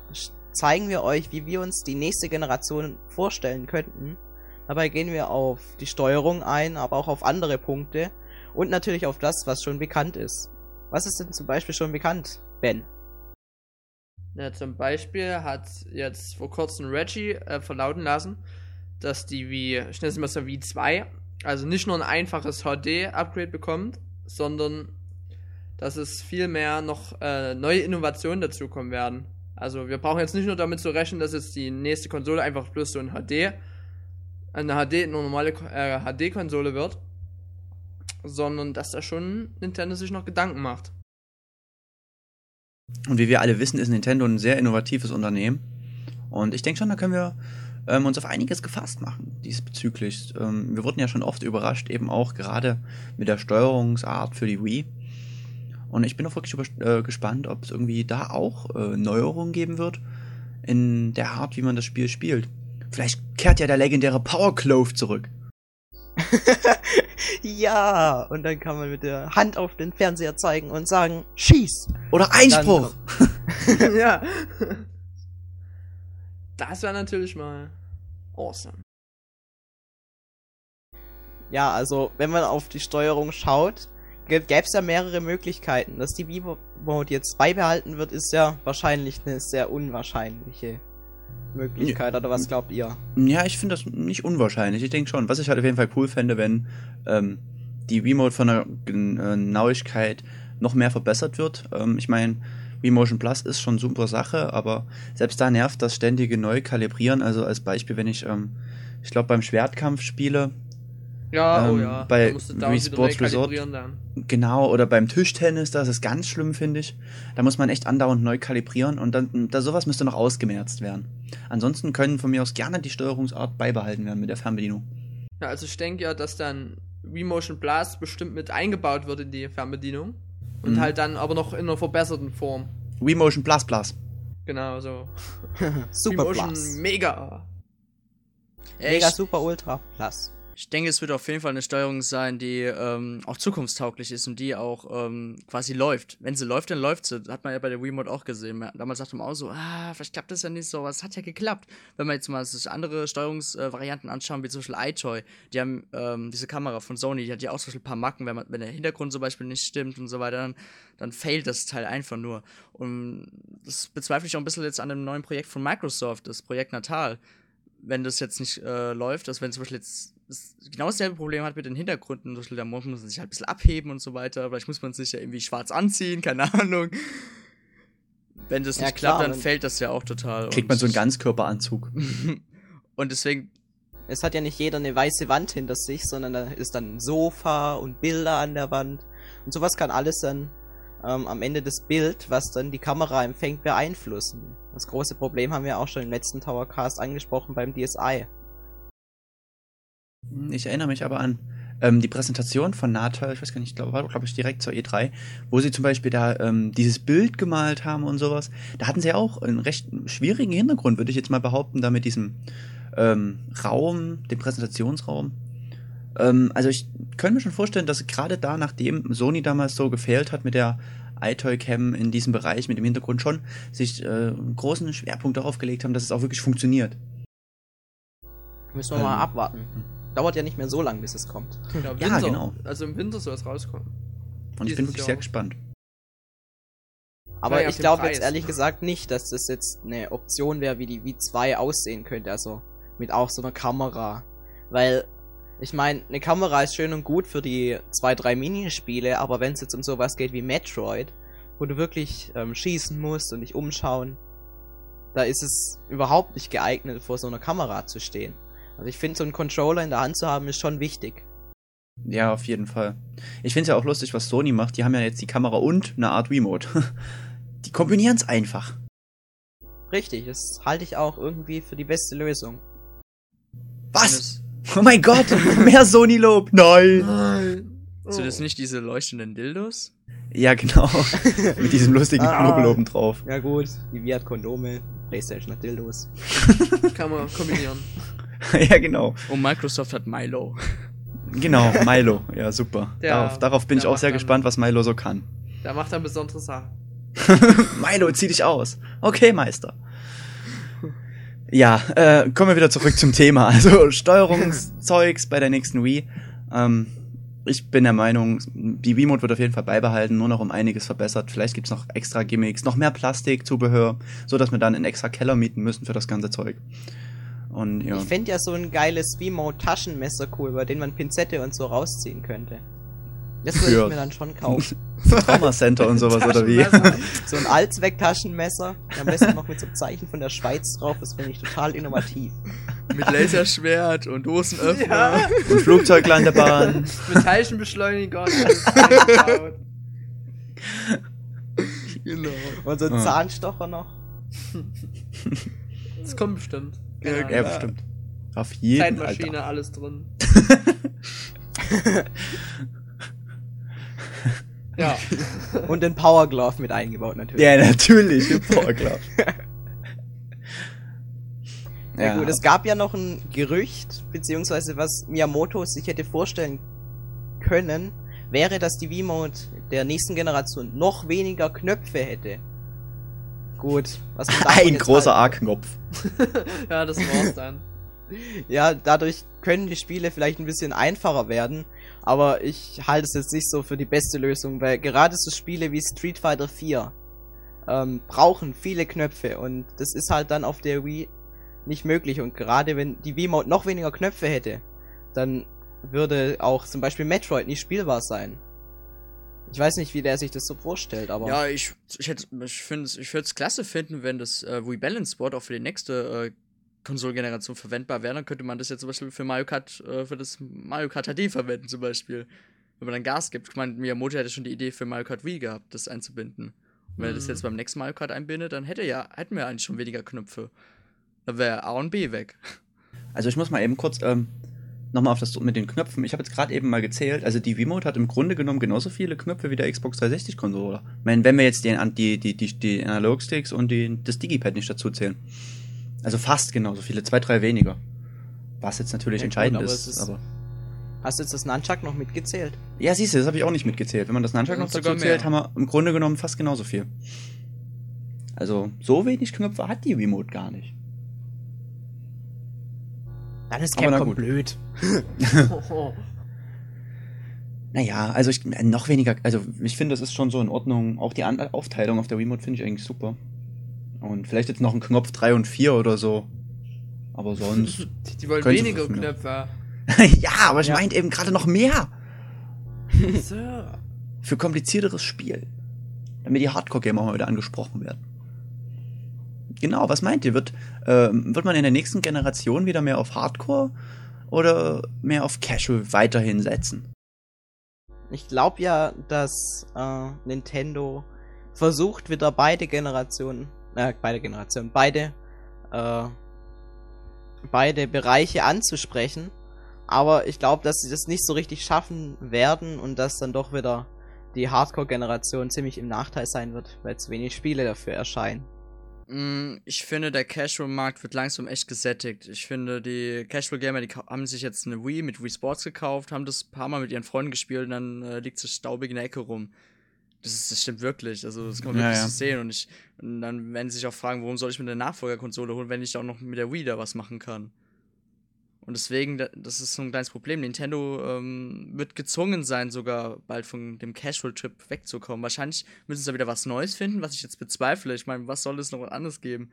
zeigen wir euch, wie wir uns die nächste Generation vorstellen könnten. Dabei gehen wir auf die Steuerung ein, aber auch auf andere Punkte und natürlich auf das, was schon bekannt ist. Was ist denn zum Beispiel schon bekannt, Ben? Ja, zum Beispiel hat jetzt vor kurzem Reggie äh, verlauten lassen, dass die Wii, ich nenne es mal so Wii 2, also nicht nur ein einfaches HD-Upgrade bekommt, sondern dass es vielmehr noch äh, neue Innovationen dazukommen werden. Also wir brauchen jetzt nicht nur damit zu rechnen, dass jetzt die nächste Konsole einfach bloß so ein HD, eine HD, eine normale äh, HD-Konsole wird, sondern dass da schon Nintendo sich noch Gedanken macht. Und wie wir alle wissen, ist Nintendo ein sehr innovatives Unternehmen. Und ich denke schon, da können wir ähm, uns auf einiges gefasst machen diesbezüglich. Ähm, wir wurden ja schon oft überrascht, eben auch gerade mit der Steuerungsart für die Wii. Und ich bin auch wirklich äh, gespannt, ob es irgendwie da auch äh, Neuerungen geben wird in der Art, wie man das Spiel spielt. Vielleicht kehrt ja der legendäre Power Clove zurück. ja, und dann kann man mit der Hand auf den Fernseher zeigen und sagen, schieß! Oder Einspruch! ja. Das wäre natürlich mal awesome. Ja, also wenn man auf die Steuerung schaut, gäbe es ja mehrere Möglichkeiten. Dass die Vivo-Mode jetzt beibehalten wird, ist ja wahrscheinlich eine sehr unwahrscheinliche Möglichkeit. Oder was glaubt ihr? Ja, ich finde das nicht unwahrscheinlich. Ich denke schon. Was ich halt auf jeden Fall cool fände, wenn ähm, die Remote von der äh, Genauigkeit noch mehr verbessert wird. Ähm, ich meine, Remotion Plus ist schon super Sache, aber selbst da nervt das ständige Neukalibrieren. Also als Beispiel, wenn ich, ähm, ich glaube, beim Schwertkampf spiele, Ja, oh Ähm, ja. bei Wii Sports Resort- dann. genau, oder beim Tischtennis, das ist ganz schlimm, finde ich. Da muss man echt andauernd neu kalibrieren und dann, da sowas müsste noch ausgemerzt werden. Ansonsten können von mir aus gerne die Steuerungsart beibehalten werden mit der Fernbedienung. Ja, also ich denke ja, dass dann Remotion Plus bestimmt mit eingebaut wird in die Fernbedienung. Und Mhm. halt dann aber noch in einer verbesserten Form. Remotion Plus Plus. Genau, so. Super Remotion Plus. Mega. Mega ich, Super Ultra Plus. Ich denke, es wird auf jeden Fall eine Steuerung sein, die ähm, auch zukunftstauglich ist und die auch ähm, quasi läuft. Wenn sie läuft, dann läuft sie. Hat man ja bei der Remote auch gesehen. Damals dachte man auch so, ah, vielleicht klappt das ja nicht so, aber es hat ja geklappt. Wenn man jetzt mal sich andere Steuerungsvarianten anschauen, wie zum Beispiel iToy, die haben ähm, diese Kamera von Sony, die hat ja auch Beispiel ein paar Macken, wenn, man, wenn der Hintergrund zum Beispiel nicht stimmt und so weiter, dann, dann failt das Teil einfach nur. Und das bezweifle ich auch ein bisschen jetzt an dem neuen Projekt von Microsoft, das Projekt Natal wenn das jetzt nicht äh, läuft, dass wenn zum Beispiel jetzt das genau dasselbe Problem hat mit den Hintergründen, zum Beispiel, da muss man sich halt ein bisschen abheben und so weiter, vielleicht muss man sich ja irgendwie schwarz anziehen, keine Ahnung. Wenn das Ja, nicht klar, klappt, dann fällt das ja auch total. Kriegt man so einen Ganzkörperanzug. Und deswegen, Es hat ja nicht jeder eine weiße Wand hinter sich, sondern da ist dann ein Sofa und Bilder an der Wand. Und sowas kann alles dann ähm, am Ende das Bild, was dann die Kamera empfängt, beeinflussen. Das große Problem haben wir auch schon im letzten Towercast angesprochen beim DSi. Ich erinnere mich aber an ähm, die Präsentation von Natal, ich weiß gar nicht, ich glaube, war glaube ich direkt zur E3, wo sie zum Beispiel da ähm, dieses Bild gemalt haben und sowas. Da hatten sie ja auch einen recht schwierigen Hintergrund, würde ich jetzt mal behaupten, da mit diesem ähm, Raum, dem Präsentationsraum. Ähm, also ich könnte mir schon vorstellen, dass gerade da, nachdem Sony damals so gefehlt hat mit der iToy Cam in diesem Bereich, mit dem Hintergrund schon, sich äh, einen großen Schwerpunkt darauf gelegt haben, dass es auch wirklich funktioniert. Müssen wir Ähm, mal abwarten. Dauert ja nicht mehr so lang, bis es kommt. Ja, Ja, Winter. genau. Also im Winter soll es rauskommen. Und ich bin wirklich Jahr. sehr gespannt. Aber ja, ich glaube jetzt ehrlich gesagt nicht, dass das jetzt eine Option wäre, wie die Wii 2 aussehen könnte. Also mit auch so einer Kamera. Weil Ich meine, eine Kamera ist schön und gut für die zwei, drei Minispiele, aber wenn es jetzt um sowas geht wie Metroid, wo du wirklich ähm, schießen musst und dich umschauen, da ist es überhaupt nicht geeignet, vor so einer Kamera zu stehen. Also ich finde, so einen Controller in der Hand zu haben, ist schon wichtig. Ja, auf jeden Fall. Ich finde es ja auch lustig, was Sony macht. Die haben ja jetzt die Kamera und eine Art Remote. Die kombinieren es einfach. Richtig, das halte ich auch irgendwie für die beste Lösung. Was? Oh mein Gott, mehr Sony-Lob. Nein. Nein. Sind das nicht diese leuchtenden Dildos? Ja, genau. Mit diesem lustigen Ah. Knubbel oben drauf. Ja gut, die hat Kondome, Playstation hat Dildos. Kann man kombinieren. ja, genau. Und Microsoft hat Milo. Genau, Milo. Ja, super. Der- darauf, darauf bin ich auch sehr dann- gespannt, was Milo so kann. Der macht dann besondere Sachen. Milo, zieh dich aus. Okay, Meister. Ja, äh, kommen wir wieder zurück zum Thema. Also Steuerungszeugs bei der nächsten Wii. Ähm, ich bin der Meinung, die Wii-Mode wird auf jeden Fall beibehalten, nur noch um einiges verbessert. Vielleicht gibt's noch extra Gimmicks, noch mehr Plastik, Zubehör, so dass wir dann einen extra Keller mieten müssen für das ganze Zeug. Und ja. Ich fände ja so ein geiles Wiimote-Taschenmesser cool, bei dem man Pinzette und so rausziehen könnte. Das würde ich mir dann schon kaufen. Trauma Center und sowas oder wie? So ein Allzweck-Taschenmesser, am besten noch mit so einem Zeichen von der Schweiz drauf, das finde ich total innovativ. Mit Laserschwert und Dosenöffner. Ja, Und Flugzeuglandebahn. mit Teilchenbeschleuniger. Genau. Und so ein Ah. Zahnstocher noch. Das kommt bestimmt. Ja, Keine Ja, Ahnung. bestimmt. Auf jeden Zeitmaschine, Alter. alles drin. ja. Und den Power Glove mit eingebaut natürlich. Ja, natürlich. Im Powerglove. Ja, gut, es gab ja noch ein Gerücht, beziehungsweise was Miyamoto sich hätte vorstellen können, wäre, dass die Wiimote der nächsten Generation noch weniger Knöpfe hätte. Gut, was man ein großer A-Knopf. ja, das war's dann. Ja, dadurch können die Spiele vielleicht ein bisschen einfacher werden, aber ich halte es jetzt nicht so für die beste Lösung, weil gerade so Spiele wie Street Fighter 4 ähm, brauchen viele Knöpfe und das ist halt dann auf der Wii nicht möglich und gerade wenn die Wiimote noch weniger Knöpfe hätte, dann würde auch zum Beispiel Metroid nicht spielbar sein. Ich weiß nicht, wie der sich das so vorstellt, aber Ja, ich, ich, hätte, ich, ich würde es klasse finden, wenn das äh, Wii Balance Board auch für die nächste äh, Konsolengeneration verwendbar wäre. Dann könnte man das jetzt zum Beispiel für Mario Kart, äh, für das Mario Kart HD verwenden, zum Beispiel. Wenn man dann Gas gibt. Ich meine, Miyamoto hätte schon die Idee für Mario Kart Wii gehabt, das einzubinden. Und wenn er das Mhm. jetzt beim nächsten Mario Kart einbindet, dann hätte ja, hätten wir eigentlich schon weniger Knöpfe. Dann wäre A und B weg. Also ich muss mal eben kurz ähm, nochmal auf das mit den Knöpfen. Ich habe jetzt gerade eben mal gezählt. Also die Wiimote hat im Grunde genommen genauso viele Knöpfe wie der Xbox 360 Controller. Ich meine, wenn wir jetzt den, die, die, die, die Analogsticks und die, das Digipad nicht dazu zählen. Also fast genauso viele, zwei, drei weniger. Was jetzt natürlich Ja, gut, entscheidend aber ist, ist- aber hast du jetzt das Nunchuck noch mitgezählt? ja, siehst du, das habe ich auch nicht mitgezählt. Wenn man das Nunchuck noch dazu zählt, haben wir im Grunde genommen fast genauso viel. Also so wenig Knöpfe hat die Remote gar nicht. Dann ist na Capcom gut. blöd. Naja, also ich, noch weniger, also ich finde, das ist schon so in Ordnung. Auch die An Aufteilung auf der Remote finde ich eigentlich super. Und vielleicht jetzt noch ein Knopf 3 und 4 oder so. Aber sonst. Die, die wollen weniger. Knöpfe. ja, aber ich Ja. meinte eben gerade noch mehr. So. Für komplizierteres Spiel. Damit die Hardcore-Gamer wieder angesprochen werden. Genau, was meint ihr? Wird, ähm, wird man in der nächsten Generation wieder mehr auf Hardcore oder mehr auf Casual weiterhin setzen? Ich glaube ja, dass äh, Nintendo versucht wieder beide Generationen, äh, beide Generationen, beide, äh, beide Bereiche anzusprechen. Aber ich glaube, dass sie das nicht so richtig schaffen werden und dass dann doch wieder die Hardcore-Generation ziemlich im Nachteil sein wird, weil zu wenig Spiele dafür erscheinen. Mm, Ich finde, der Casual-Markt wird langsam echt gesättigt. Ich finde, die Casual-Gamer, die haben sich jetzt eine Wii mit Wii Sports gekauft, haben das ein paar Mal mit ihren Freunden gespielt und dann äh, liegt es staubig in der Ecke rum. Das, ist, das stimmt wirklich. Also, das kann man Ja, wirklich ja. so sehen. Und, ich, und dann werden sie sich auch fragen, warum soll ich mir eine Nachfolgerkonsole holen, wenn ich auch noch mit der Wii da was machen kann. Und deswegen, da- das ist so ein kleines Problem. Nintendo ähm, wird gezwungen sein, sogar bald von dem Casual-Trip wegzukommen. Wahrscheinlich müssen sie da wieder was Neues finden, was ich jetzt bezweifle. Ich meine, was soll es noch anderes geben?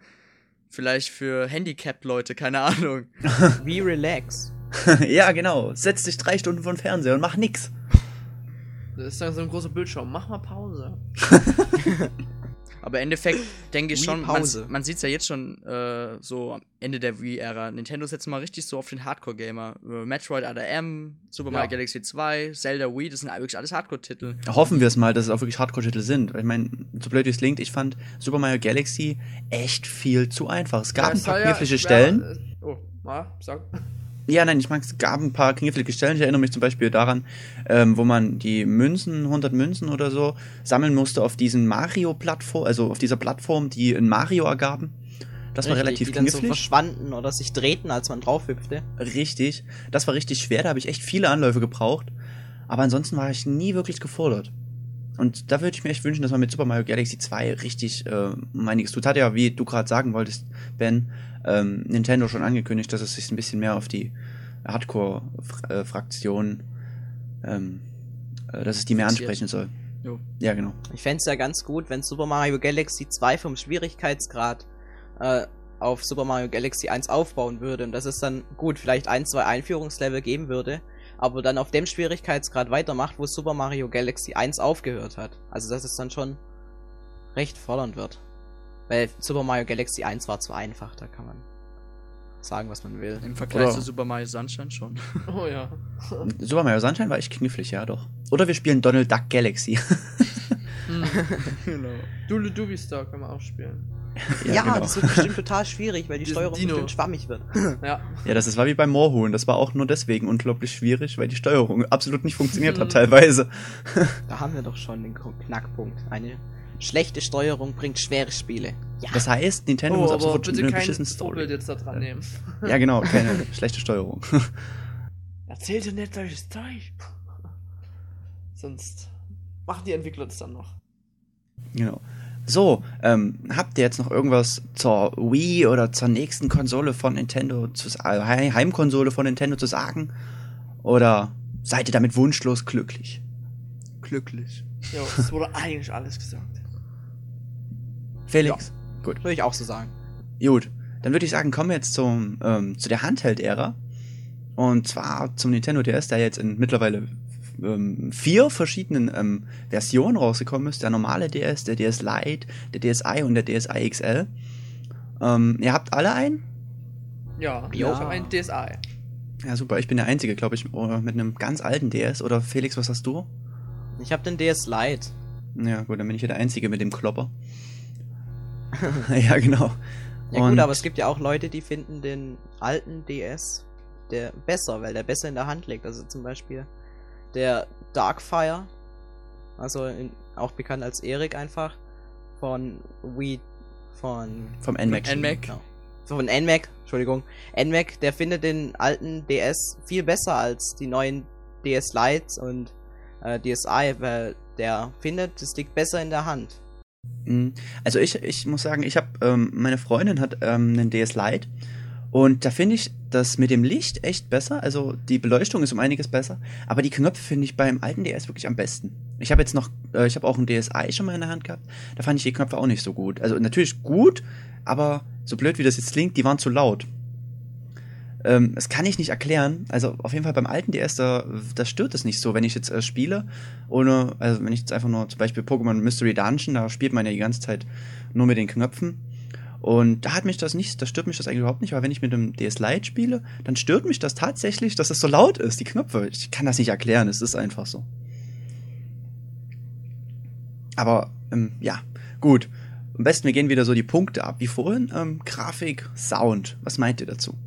Vielleicht für Handicap-Leute, keine Ahnung. Wie Relax. ja, genau. Setz dich drei Stunden vor den Fernseher und mach nix. Das ist dann so ein großer Bildschirm. Mach mal Pause. Aber im Endeffekt denke ich schon, man, Pause. man sieht es ja jetzt schon äh, so am Ende der Wii-Ära. Nintendo setzt mal richtig so auf den Hardcore-Gamer. Äh, Metroid ADM, Super Ja. Mario Galaxy 2, Zelda Wii, das sind wirklich alles Hardcore-Titel. Hoffen wir es mal, dass es auch wirklich Hardcore-Titel sind. Ich meine, so blöd wie es klingt, ich fand Super Mario Galaxy echt viel zu einfach. Es gab Ja, ein paar ja knifflige schwer- Stellen. äh, Oh, mal, sag. Ja, nein, ich mag, es gab ein paar knifflige Stellen. Ich erinnere mich zum Beispiel daran, ähm, wo man die Münzen, 100 Münzen oder so, sammeln musste auf diesen Mario-Plattform, also auf dieser Plattform, die in Mario ergaben. Das war Richtig, relativ die dann so knifflig. verschwanden oder sich drehten, als man drauf hüpfte. Richtig. Das war richtig schwer, da habe ich echt viele Anläufe gebraucht. Aber ansonsten war ich nie wirklich gefordert. Und da würde ich mir echt wünschen, dass man mit Super Mario Galaxy 2 richtig äh, einiges tut. Hat ja, wie du gerade sagen wolltest, Ben, ähm, Nintendo schon angekündigt, dass es sich ein bisschen mehr auf die Hardcore-Fraktion, ähm, äh, dass es die mehr ansprechen soll. Jo. Ja, genau. Ich fänd's ja ganz gut, wenn Super Mario Galaxy 2 vom Schwierigkeitsgrad äh, auf Super Mario Galaxy 1 aufbauen würde und dass es dann gut vielleicht ein, zwei Einführungslevel geben würde, aber dann auf dem Schwierigkeitsgrad weitermacht, wo Super Mario Galaxy 1 aufgehört hat. Also dass es dann schon recht fordernd wird. Weil Super Mario Galaxy 1 war zu einfach, da kann man sagen, was man will. Im Vergleich Oder- zu Super Mario Sunshine schon. Oh ja. Super Mario Sunshine war echt knifflig, ja doch. Oder wir spielen Donald Duck Galaxy. Hm. genau. Dulu Dubi Star kann man auch spielen. Ja, genau. das wird bestimmt total schwierig, weil die Diesen Steuerung Dino. bestimmt schwammig wird. Ja. Ja, das ist, war wie beim Moorhuhn. Das war auch nur deswegen unglaublich schwierig, weil die Steuerung absolut nicht funktioniert hat Mhm. teilweise. Da haben wir doch schon den Knackpunkt. Eine schlechte Steuerung bringt schwere Spiele. Ja. Das heißt, Nintendo Oh, muss aber absolut bitte eine kein beschissene Vorbild Story. jetzt da dran nehmen. Ja, genau, keine schlechte Steuerung. Erzählte nicht solches Zeug. Sonst machen die Entwickler das dann noch. genau. So, ähm, habt ihr jetzt noch irgendwas zur Wii oder zur nächsten Konsole von Nintendo, zu, äh, He- Heimkonsole von Nintendo zu sagen? Oder seid ihr damit wunschlos glücklich? Glücklich. Ja, es wurde eigentlich alles gesagt. Felix? Gut. Würde ich auch so sagen. Gut, dann würde ich sagen, kommen wir jetzt zum, ähm, zu der Handheld-Ära. Und zwar zum Nintendo DS, der jetzt in mittlerweile ähm, vier verschiedenen ähm, Versionen rausgekommen ist. Der normale DS, der DS Lite, der DSi und der DSi XL. Ähm, ihr habt alle einen? Ja, Ja. ich habe ein DSA. Ja, super. Ich bin der Einzige, glaube ich, oh, mit einem ganz alten DS. Oder Felix, was hast du? Ich habe den DS Lite. Ja, gut, dann bin ich ja der Einzige mit dem Klopper. ja, genau. Ja Und- gut, aber es gibt ja auch Leute, die finden den alten DS der besser, weil der besser in der Hand liegt. Also zum Beispiel der Darkfire, also in, auch bekannt als Erik einfach, von Wii, von, Vom NMAX. NMAC. ja, von NMAC, Entschuldigung, NMAC, der findet den alten DS viel besser als die neuen DS Lites und äh, DSi, weil der findet, es liegt besser in der Hand. Mm, Also ich, ich muss sagen, ich habe, ähm, meine Freundin hat ähm, einen DS Lite und da finde ich das mit dem Licht echt besser. Also die Beleuchtung ist um einiges besser, aber die Knöpfe finde ich beim alten DS wirklich am besten. Ich habe jetzt noch, äh, ich habe auch einen DSi schon mal in der Hand gehabt, da fand ich die Knöpfe auch nicht so gut. Also natürlich gut, aber so blöd wie das jetzt klingt, die waren zu laut. Ähm, das kann ich nicht erklären. Also auf jeden Fall beim alten DS, da, da stört es nicht so, wenn ich jetzt äh, spiele. Ohne, also wenn ich jetzt einfach nur zum Beispiel Pokémon Mystery Dungeon, da spielt man ja die ganze Zeit nur mit den Knöpfen. Und da hat mich das nicht, da stört mich das eigentlich überhaupt nicht, aber wenn ich mit dem DS Lite spiele, dann stört mich das tatsächlich, dass es so laut ist, die Knöpfe. Ich kann das nicht erklären, es ist einfach so. Aber, ähm, ja, gut. Am besten, wir gehen wieder so die Punkte ab wie vorhin. Ähm, Grafik, Sound, was meint ihr dazu?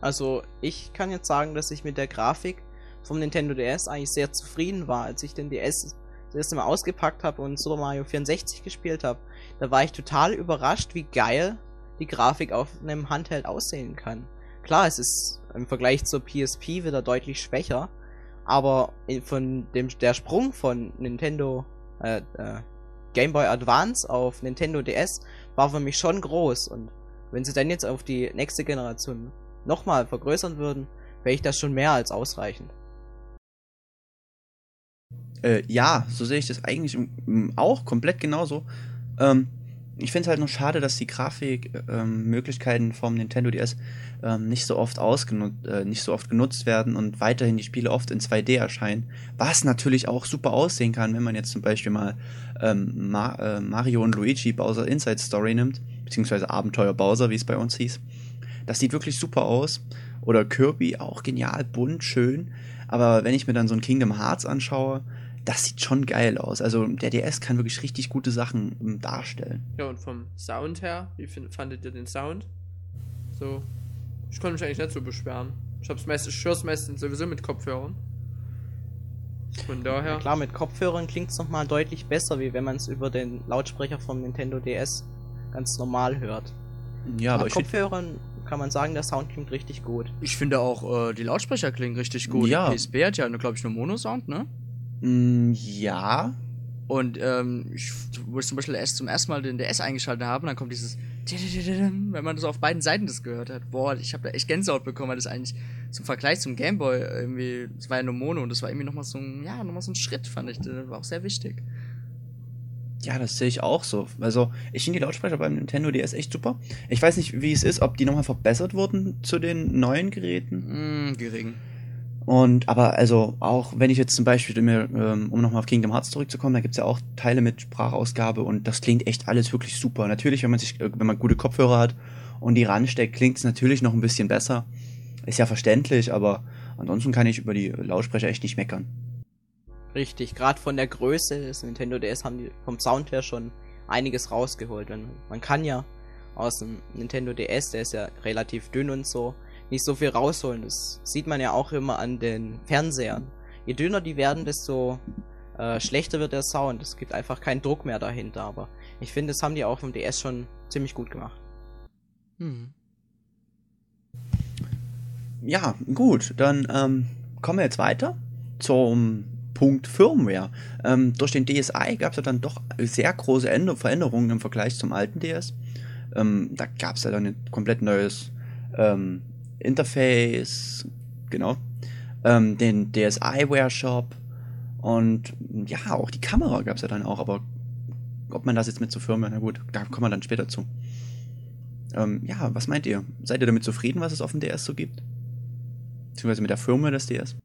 Also, ich kann jetzt sagen, dass ich mit der Grafik vom Nintendo DS eigentlich sehr zufrieden war, als ich den DS das erste Mal ausgepackt habe und Super Mario 64 gespielt habe. Da war ich total überrascht, wie geil die Grafik auf einem Handheld aussehen kann. Klar, es ist im Vergleich zur PSP wieder deutlich schwächer, aber von dem der Sprung von Nintendo äh, äh, Game Boy Advance auf Nintendo DS war für mich schon groß und wenn sie dann jetzt auf die nächste Generation nochmal vergrößern würden, wäre ich das schon mehr als ausreichend. Äh, ja, so sehe ich das eigentlich auch komplett genauso. Ähm, ich finde es halt nur schade, dass die Grafikmöglichkeiten ähm, vom Nintendo DS ähm, nicht so oft ausgenutzt, äh, nicht so oft genutzt werden und weiterhin die Spiele oft in 2D erscheinen. Was natürlich auch super aussehen kann, wenn man jetzt zum Beispiel mal ähm, Ma äh, Mario und Luigi Bowser Inside Story nimmt, beziehungsweise Abenteuer Bowser, wie es bei uns hieß. Das sieht wirklich super aus. Oder Kirby, auch genial, bunt, schön. Aber wenn ich mir dann so ein Kingdom Hearts anschaue, das sieht schon geil aus. Also der DS kann wirklich richtig gute Sachen ähm, darstellen. Ja, und vom Sound her, wie fandet ihr den Sound? So, ich konnte mich eigentlich nicht so beschweren. Ich hab's meistens, ich hör's meistens sowieso mit Kopfhörern. Von daher. Ja, klar, mit Kopfhörern klingt's nochmal deutlich besser, wie wenn man es über den Lautsprecher vom Nintendo DS ganz normal hört. Ja, aber Mit Kopfhörern kann man sagen, der Sound klingt richtig gut. Ich finde auch, äh, die Lautsprecher klingen richtig gut. Ja. Die PSP hat ja, glaube ich, nur Mono-Sound, ne? Mm, ja. Und ähm, ich, wo ich zum Beispiel erst zum ersten Mal den DS eingeschaltet habe, dann kommt dieses, wenn man so auf beiden Seiten das gehört hat. Boah, ich habe da echt Gänsehaut bekommen, weil das eigentlich zum Vergleich zum Gameboy irgendwie, das war ja nur Mono und das war irgendwie nochmal so ein, ja, nochmal so ein Schritt, fand ich. Das war auch sehr wichtig. Ja, das sehe ich auch so. Also, ich finde die Lautsprecher beim Nintendo DS echt super. Ich weiß nicht, wie es ist, ob die nochmal verbessert wurden zu den neuen Geräten. Mm, gering. Und, aber also, auch wenn ich jetzt zum Beispiel, mir, ähm, um nochmal auf Kingdom Hearts zurückzukommen, da gibt's ja auch Teile mit Sprachausgabe und das klingt echt alles wirklich super. Natürlich, wenn man sich, äh, wenn man gute Kopfhörer hat und die ransteckt, klingt es natürlich noch ein bisschen besser. Ist ja verständlich, aber ansonsten kann ich über die Lautsprecher echt nicht meckern. Richtig, gerade von der Größe des Nintendo DS haben die vom Sound her schon einiges rausgeholt. Und man kann ja aus dem Nintendo DS, der ist ja relativ dünn und so, nicht so viel rausholen. Das sieht man ja auch immer an den Fernsehern. Je dünner die werden, desto äh, schlechter wird der Sound. Es gibt einfach keinen Druck mehr dahinter. Aber ich finde, das haben die auch vom DS schon ziemlich gut gemacht. Hm. Ja, gut, dann ähm, kommen wir jetzt weiter zum Punkt Firmware. Ähm, durch den DSi gab es ja dann doch sehr große Änder Veränderungen im Vergleich zum alten DS. Ähm, da gab es ja dann ein komplett neues ähm, Interface, genau, ähm, den DSiWare Shop und ja, auch die Kamera gab es ja dann auch, aber ob man das jetzt mit zur Firmware, na gut, da kommen wir dann später zu. Ähm, ja, was meint ihr? Seid ihr damit zufrieden, was es auf dem DS so gibt? Beziehungsweise mit der Firmware des DS?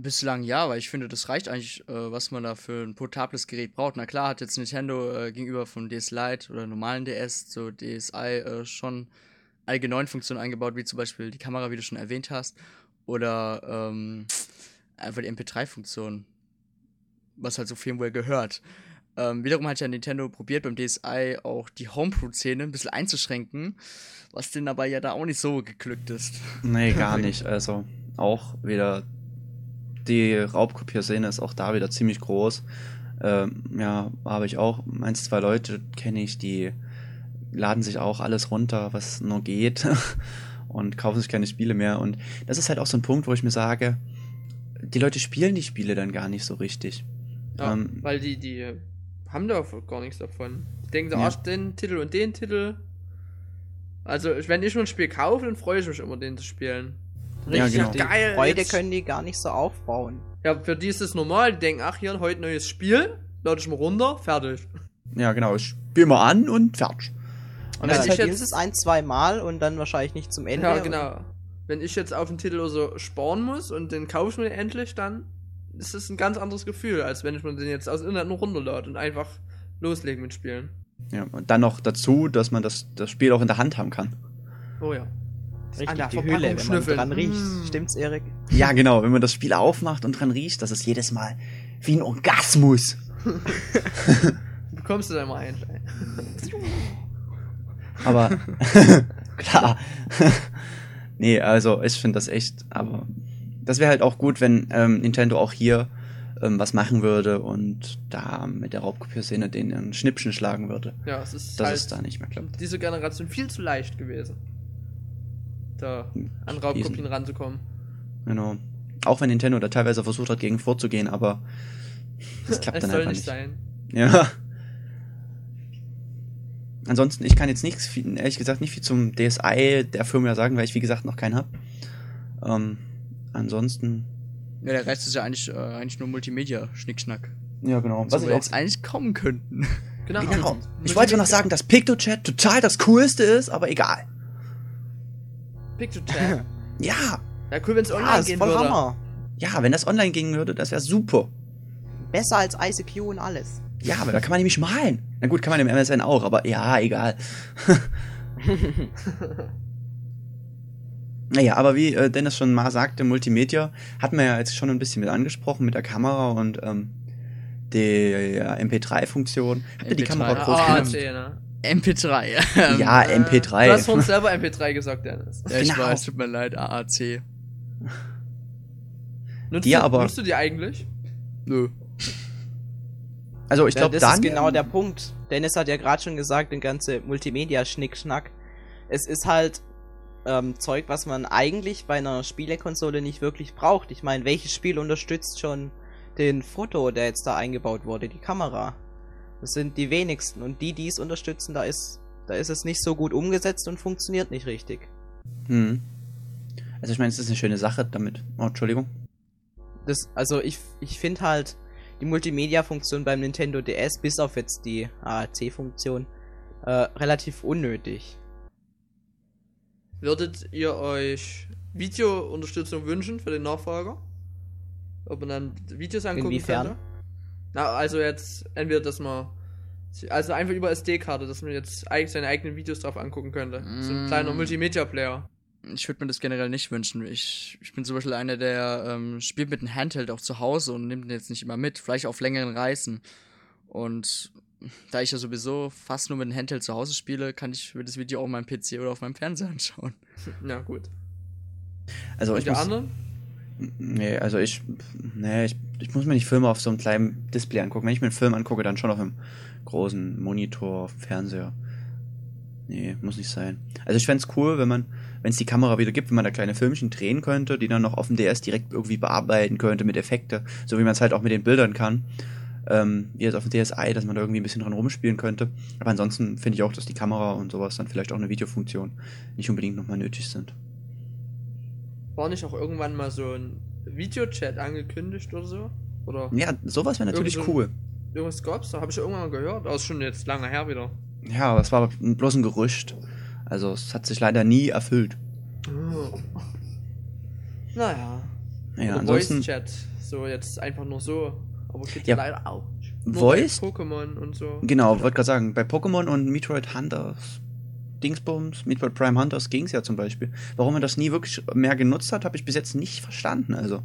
Bislang ja, weil ich finde, das reicht eigentlich, äh, was man da für ein portables Gerät braucht. Na klar, hat jetzt Nintendo äh, gegenüber vom DS Lite oder normalen DS zu DSi äh, schon allgemeine Funktionen eingebaut, wie zum Beispiel die Kamera, wie du schon erwähnt hast, oder ähm, einfach die MP3-Funktion, was halt so Firmware gehört. Ähm, wiederum hat ja Nintendo probiert, beim DSi auch die Homebrew-Szene ein bisschen einzuschränken, was denen aber ja da auch nicht so geglückt ist. Nee, gar nicht. Also auch wieder die Raubkopierszene ist auch da wieder ziemlich groß. Ähm, ja, habe ich auch. Eins, zwei Leute kenne ich, die laden sich auch alles runter, was nur geht und kaufen sich keine Spiele mehr. Und das ist halt auch so ein Punkt, wo ich mir sage, die Leute spielen die Spiele dann gar nicht so richtig. Ja, Ähm, weil die, die haben da gar nichts davon. Die denken so, Ja. ach, den Titel und den Titel. Also, wenn ich nur ein Spiel kaufe, dann freue ich mich immer, den zu spielen. Ja, Richtig genau. Die geil. Freude jetzt- können die gar nicht so aufbauen. Ja, für die ist es normal. Die denken, ach, hier, heute neues Spiel. Lade ich mal runter, fertig. ja, genau. Ich spiele mal an und fertig. Und dann jetzt- sie es ein, zwei Mal und dann wahrscheinlich nicht zum Ende. Ja, genau. Wenn ich jetzt auf den Titel oder so sparen muss und den kaufe ich mir endlich, dann ist es ein ganz anderes Gefühl, als wenn ich mir den jetzt aus Internet nur runterlade und einfach loslegen mit Spielen. Ja, und dann noch dazu, dass man das, das Spiel auch in der Hand haben kann. Oh ja. Richtig, An der die Hülle, wenn man dran riecht. Mm. Stimmt's, Erik? Ja, genau. Wenn man das Spiel aufmacht und dran riecht, das ist jedes Mal wie ein Orgasmus. Bekommst du da mal ein. Aber klar. nee, also ich finde das echt, aber das wäre halt auch gut, wenn ähm, Nintendo auch hier ähm, was machen würde und da mit der Raubkopierszene den einen Schnippchen schlagen würde. Ja, es ist Dass halt es da nicht mehr klappt. diese Generation viel zu leicht gewesen. Da an Raubkopien ranzukommen. Genau. Auch wenn Nintendo da teilweise versucht hat, gegen vorzugehen, aber das klappt es dann soll einfach nicht nicht. sein. Ja. Ansonsten, ich kann jetzt nichts, ehrlich gesagt, nicht viel zum DSi der Firma sagen, weil ich, wie gesagt, noch keinen habe. Ähm, ansonsten, Ja, der Rest ist ja eigentlich, äh, eigentlich nur Multimedia-Schnickschnack. ja genau. Was Was wir jetzt eigentlich kommen könnten. Genau. Genau. Ich wollte zwar noch sagen, dass PictoChat total das Coolste ist, aber egal. PictoChat. Ja, ja, cool, wenn es Ja, online ist gehen voll würde. Hammer. ja, wenn das online gehen würde, das wäre super. Besser als ICQ und alles. Ja, aber da kann man nämlich malen. Na gut, kann man im MSN auch, aber ja, egal. naja, aber wie äh, Dennis schon mal sagte, Multimedia hatten wir ja jetzt schon ein bisschen mit angesprochen mit der Kamera und ähm, der MP3-Funktion. Habt ihr die MP3. Kamera Ja, groß AAC, genutzt? ne? MP3. Ähm, Ja, Äh, MP3. Du hast von selber MP3 gesagt, Dennis. ja, ich genau. weiß, tut mir leid, AAC. Nutzt, Die du, aber- nutzt du die eigentlich? Nö. Also ich Ja, glaube, das dann ist genau der Punkt. Dennis hat ja gerade schon gesagt, den ganze Multimedia-Schnickschnack. Es ist halt ähm, Zeug, was man eigentlich bei einer Spielekonsole nicht wirklich braucht. Ich meine, welches Spiel unterstützt schon den Foto, der jetzt da eingebaut wurde, die Kamera? Das sind die wenigsten. Und die, die es unterstützen, da ist, da ist es nicht so gut umgesetzt und funktioniert nicht richtig. Hm. Also ich meine, es ist eine schöne Sache damit. Oh, Entschuldigung. Das, also ich, ich finde halt die Multimedia-Funktion beim Nintendo DS, bis auf jetzt die AAC-Funktion, äh, relativ unnötig. Würdet ihr euch Videounterstützung wünschen für den Nachfolger? Ob man dann Videos angucken Inwiefern? könnte? Na, also jetzt entweder, dass man also einfach über SD-Karte, dass man jetzt seine eigenen Videos drauf angucken könnte. So ein Mm. kleiner Multimedia-Player. Ich würde mir das generell nicht wünschen. Ich, ich bin zum Beispiel einer, der ähm, spielt mit einem Handheld auch zu Hause und nimmt ihn jetzt nicht immer mit, vielleicht auf längeren Reisen. Und da ich ja sowieso fast nur mit einem Handheld zu Hause spiele, kann ich mir das Video auch auf meinem PC oder auf meinem Fernseher anschauen. Ja, gut. Also Und ich der muss, andere? Nee, also ich. Nee, ich, ich muss mir nicht Filme auf so einem kleinen Display angucken. Wenn ich mir einen Film angucke, dann schon auf einem großen Monitor, auf dem Fernseher. Nee, muss nicht sein. Also ich fänd's cool, wenn man, wenn es die Kamera wieder gibt, wenn man da kleine Filmchen drehen könnte, die dann noch auf dem DS direkt irgendwie bearbeiten könnte mit Effekte, so wie man es halt auch mit den Bildern kann. Ähm, wie jetzt auf dem DSi, dass man da irgendwie ein bisschen dran rumspielen könnte. Aber ansonsten finde ich auch, dass die Kamera und sowas dann vielleicht auch eine Videofunktion nicht unbedingt nochmal nötig sind. War nicht auch irgendwann mal so ein Videochat angekündigt oder so? Oder Ja, sowas wäre natürlich Irgend so- cool. irgendwas gab's da? Habe ich irgendwann mal gehört. Aber ist schon jetzt lange her wieder. Ja, aber es war bloß ein Gerücht. Also es hat sich leider nie erfüllt. Oh. Naja. Ja, Oder ansonsten Voice-Chat. So jetzt einfach nur so. Aber geht Ja. ja leider auch. Voice? Pokémon und so. genau, wollte gerade sagen, bei Pokémon und Metroid Hunters Dingsbums, Metroid Prime Hunters ging's ja zum Beispiel. Warum man das nie wirklich mehr genutzt hat, habe ich bis jetzt nicht verstanden. Also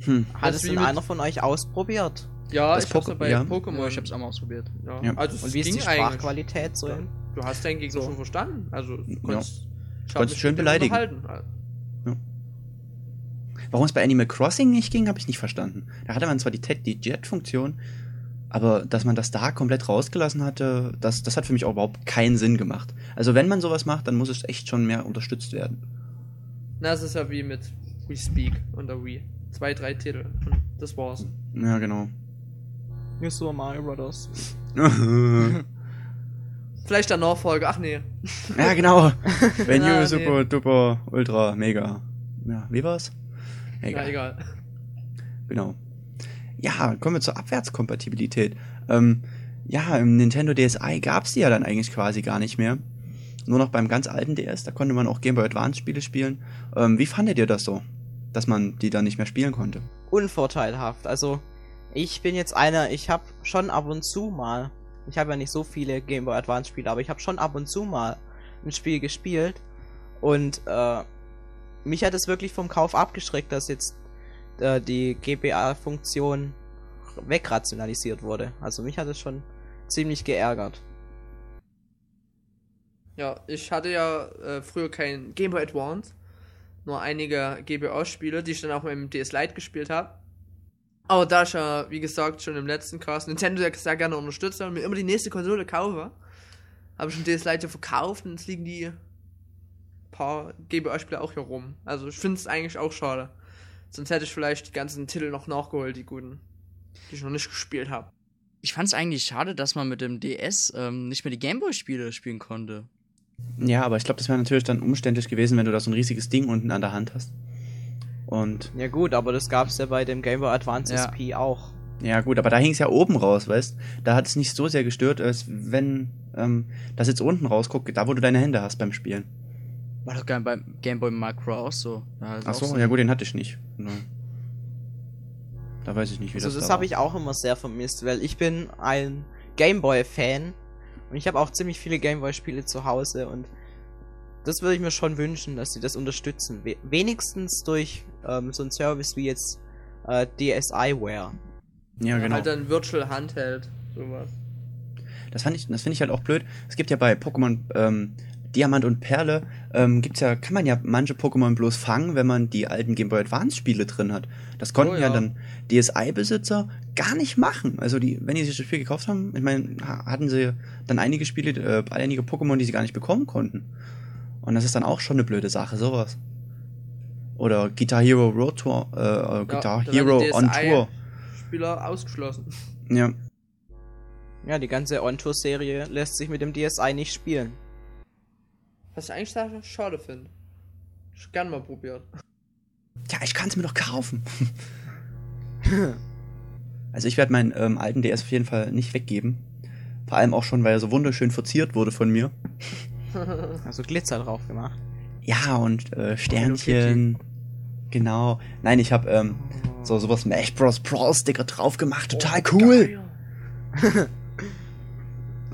hm. Hat es denn mit- einer von euch ausprobiert? Ja, Das ich hab's ja bei ja. Pokémon. Ja, ich hab's auch mal ausprobiert. Ja. Ja. Also es Und wie ist ging die eigentlich. Sprachqualität so? Ja. Du hast deinen Gegner So. schon verstanden. Also du konntest, ich hab Konntest schön beleidigen. Warum es bei Animal Crossing nicht ging, habe ich nicht verstanden. Da hatte man zwar die, die Jet-Funktion, aber dass man das da komplett rausgelassen hatte, das, das hat für mich auch überhaupt keinen Sinn gemacht. Also wenn man sowas macht, dann muss es echt schon mehr unterstützt werden. Na, es ist ja wie mit We Speak und der Wii. Zwei, drei Titel. Und das war's. Ja, genau. New Super Mario Bros. Vielleicht der Nachfolger. Ach nee. ja, genau. Wenn you nee. super, duper, ultra, mega. Ja, wie war's? Ja, egal. Genau. Ja, kommen wir zur Abwärtskompatibilität. Ähm, ja, im Nintendo DSi gab's die ja dann eigentlich quasi gar nicht mehr. Nur noch beim ganz alten DS, da konnte man auch Game Boy Advance Spiele spielen. Ähm, wie fandet ihr das so? Dass man die dann nicht mehr spielen konnte? Unvorteilhaft. Also, ich bin jetzt einer, ich habe schon ab und zu mal, ich habe ja nicht so viele Game Boy Advance Spiele, aber ich habe schon ab und zu mal ein Spiel gespielt und äh, mich hat es wirklich vom Kauf abgeschreckt, dass jetzt äh, die GBA-Funktion wegrationalisiert wurde. Also mich hat es schon ziemlich geärgert. Ja, ich hatte ja äh, früher kein Game Boy Advance. Nur einige GBA-Spiele, die ich dann auch mit dem DS Lite gespielt habe. Aber da ich ja, wie gesagt, schon im letzten Cast Nintendo sehr gerne unterstütze und mir immer die nächste Konsole kaufe, habe ich den DS Lite verkauft und jetzt liegen die paar GBA-Spiele auch hier rum. Also ich finde es eigentlich auch schade. Sonst hätte ich vielleicht die ganzen Titel noch nachgeholt, die guten, die ich noch nicht gespielt habe. Ich fand's eigentlich schade, dass man mit dem DS ähm, nicht mehr die Gameboy-Spiele spielen konnte. Ja, aber ich glaube, das wäre natürlich dann umständlich gewesen, wenn du da so ein riesiges Ding unten an der Hand hast. Und Ja gut, aber das gab's ja bei dem Game Boy Advance Ja. SP auch. Ja, gut, aber da hing es ja oben raus, weißt Da hat es nicht so sehr gestört, als wenn ähm, das jetzt unten rausguckt, da wo du deine Hände hast beim Spielen. War doch beim Game Boy Micro auch so. Da ist Ach auch so, ja gut, den hatte ich nicht. Ja. Da weiß ich nicht, wie Also das das da habe ich auch immer sehr vermisst, weil ich bin ein Gameboy-Fan und ich habe auch ziemlich viele Gameboy-Spiele zu Hause und das würde ich mir schon wünschen, dass sie das unterstützen. We wenigstens durch ähm, so einen Service wie jetzt äh, DSiWare. Ja, genau. Halt dann Virtual Handheld, sowas. Das, fand ich, das finde ich halt auch blöd. Es gibt ja bei Pokémon ähm, Diamant und Perle, ähm, gibt's ja, kann man ja manche Pokémon bloß fangen, wenn man die alten Game Boy Advance Spiele drin hat. Das konnten Oh, ja. ja. dann DSi-Besitzer gar nicht machen. Also die, wenn die sich das Spiel gekauft haben, ich meine, ha- hatten sie dann einige Spiele, äh, einige Pokémon, die sie gar nicht bekommen konnten. Und das ist dann auch schon eine blöde Sache, sowas. Oder Guitar Hero Road Tour, äh, äh, Guitar da werden Hero die on Tour. Spieler ausgeschlossen. Ja. Ja, die ganze On-Tour-Serie lässt sich mit dem DSi nicht spielen. Was ich eigentlich sehr schade finde. Ich gern mal probiert. Ja, ich kann es mir doch kaufen. also ich werde meinen ähm, alten DS auf jeden Fall nicht weggeben. Vor allem auch schon, weil er so wunderschön verziert wurde von mir. Also Glitzer drauf gemacht. Ja, und äh, Sternchen. Genau. Nein, ich habe ähm, so sowas Smash Bros. Brawl Sticker drauf gemacht. Total cool.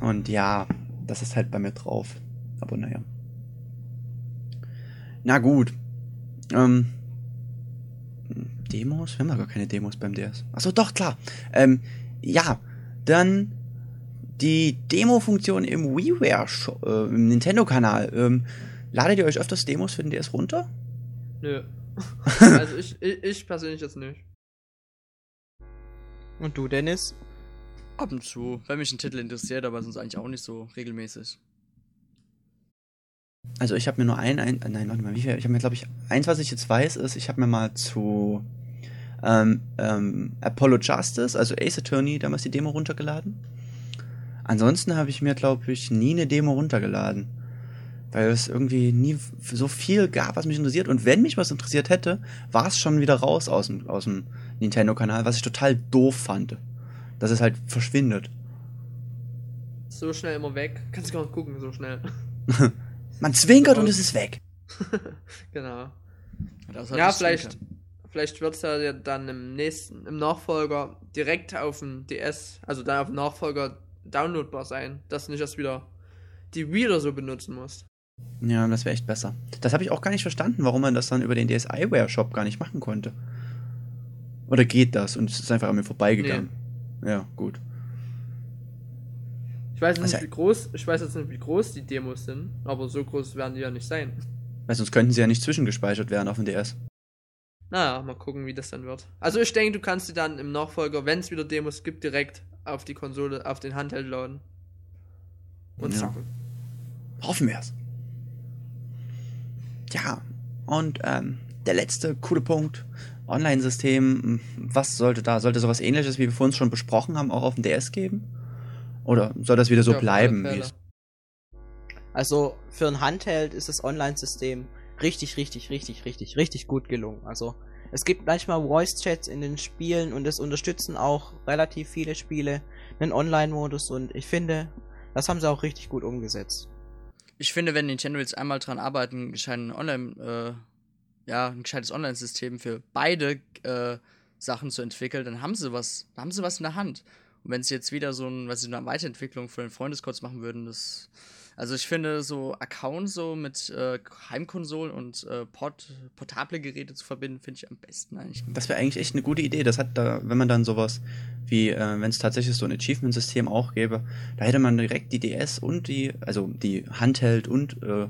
Und ja, das ist halt bei mir drauf. Aber naja. Na gut. Ähm, Demos? Wir haben doch gar keine Demos beim DS. Achso, doch, klar. Ähm, ja, dann die Demo-Funktion im WiiWare, äh, im Nintendo-Kanal. Ähm, ladet ihr euch öfters Demos für den DS runter? Nö. also ich, ich, ich persönlich jetzt nicht. Und du, Dennis? Ab und zu, wenn mich ein Titel interessiert, aber sonst eigentlich auch nicht so regelmäßig. Also ich habe mir nur ein, ein nein, warte mal, wie viel? Ich habe mir, glaube ich, eins, was ich jetzt weiß, ist, ich habe mir mal zu ähm, ähm, Apollo Justice, also Ace Attorney, damals die Demo runtergeladen. Ansonsten habe ich mir, glaube ich, nie eine Demo runtergeladen. Weil es irgendwie nie so viel gab, was mich interessiert. Und wenn mich was interessiert hätte, war es schon wieder raus aus dem, aus dem Nintendo-Kanal, was ich total doof fand. Dass es halt verschwindet. So schnell immer weg. Kannst du gar nicht gucken, so schnell. Man zwinkert und es ist weg. genau. Das Ja, vielleicht, vielleicht wird es ja dann im nächsten, im Nachfolger direkt auf dem DS, also dann auf dem Nachfolger downloadbar sein, dass du nicht erst wieder die Wii oder so benutzen musst. Ja, das wäre echt besser. Das habe ich auch gar nicht verstanden, warum man das dann über den DSiWare Shop gar nicht machen konnte. Oder geht das und es ist einfach an mir vorbeigegangen? Ja, gut. Ich weiß nicht, Also- wie groß, ich weiß jetzt nicht, wie groß die Demos sind, aber so groß werden die ja nicht sein. Weil sonst könnten sie ja nicht zwischengespeichert werden auf dem DS. Naja, mal gucken, wie das dann wird. Also ich denke, du kannst die dann im Nachfolger, wenn es wieder Demos gibt, direkt auf die Konsole, auf den Handheld laden. Und Ja. zocken. Hoffen wir es. Ja, und ähm, der letzte coole Punkt. Online-System, was sollte da? Sollte sowas ähnliches, wie wir vorhin schon besprochen haben, auch auf dem DS geben? Oder soll das wieder so Ja, bleiben? Also für ein Handheld ist das Online-System richtig, richtig, richtig, richtig, richtig gut gelungen. Also es gibt manchmal Voice-Chats in den Spielen und es unterstützen auch relativ viele Spiele einen Online-Modus und ich finde, das haben sie auch richtig gut umgesetzt. Ich finde, wenn Nintendo jetzt einmal dran arbeiten, gescheiten Online, äh, ja, ein gescheites Online-System für beide äh, Sachen zu entwickeln, dann haben sie was, dann haben sie was in der Hand. Und wenn sie jetzt wieder so ein, was sie eine Weiterentwicklung für den Freundescodes machen würden, das, also ich finde so Accounts so mit äh, Heimkonsolen und äh, Port, portable Geräte zu verbinden, finde ich am besten eigentlich. Das wäre eigentlich echt eine gute Idee. Das hat da, wenn man dann sowas wie, äh, wenn es tatsächlich so ein Achievement-System auch gäbe, da hätte man direkt die DS und die, also die Handheld und äh,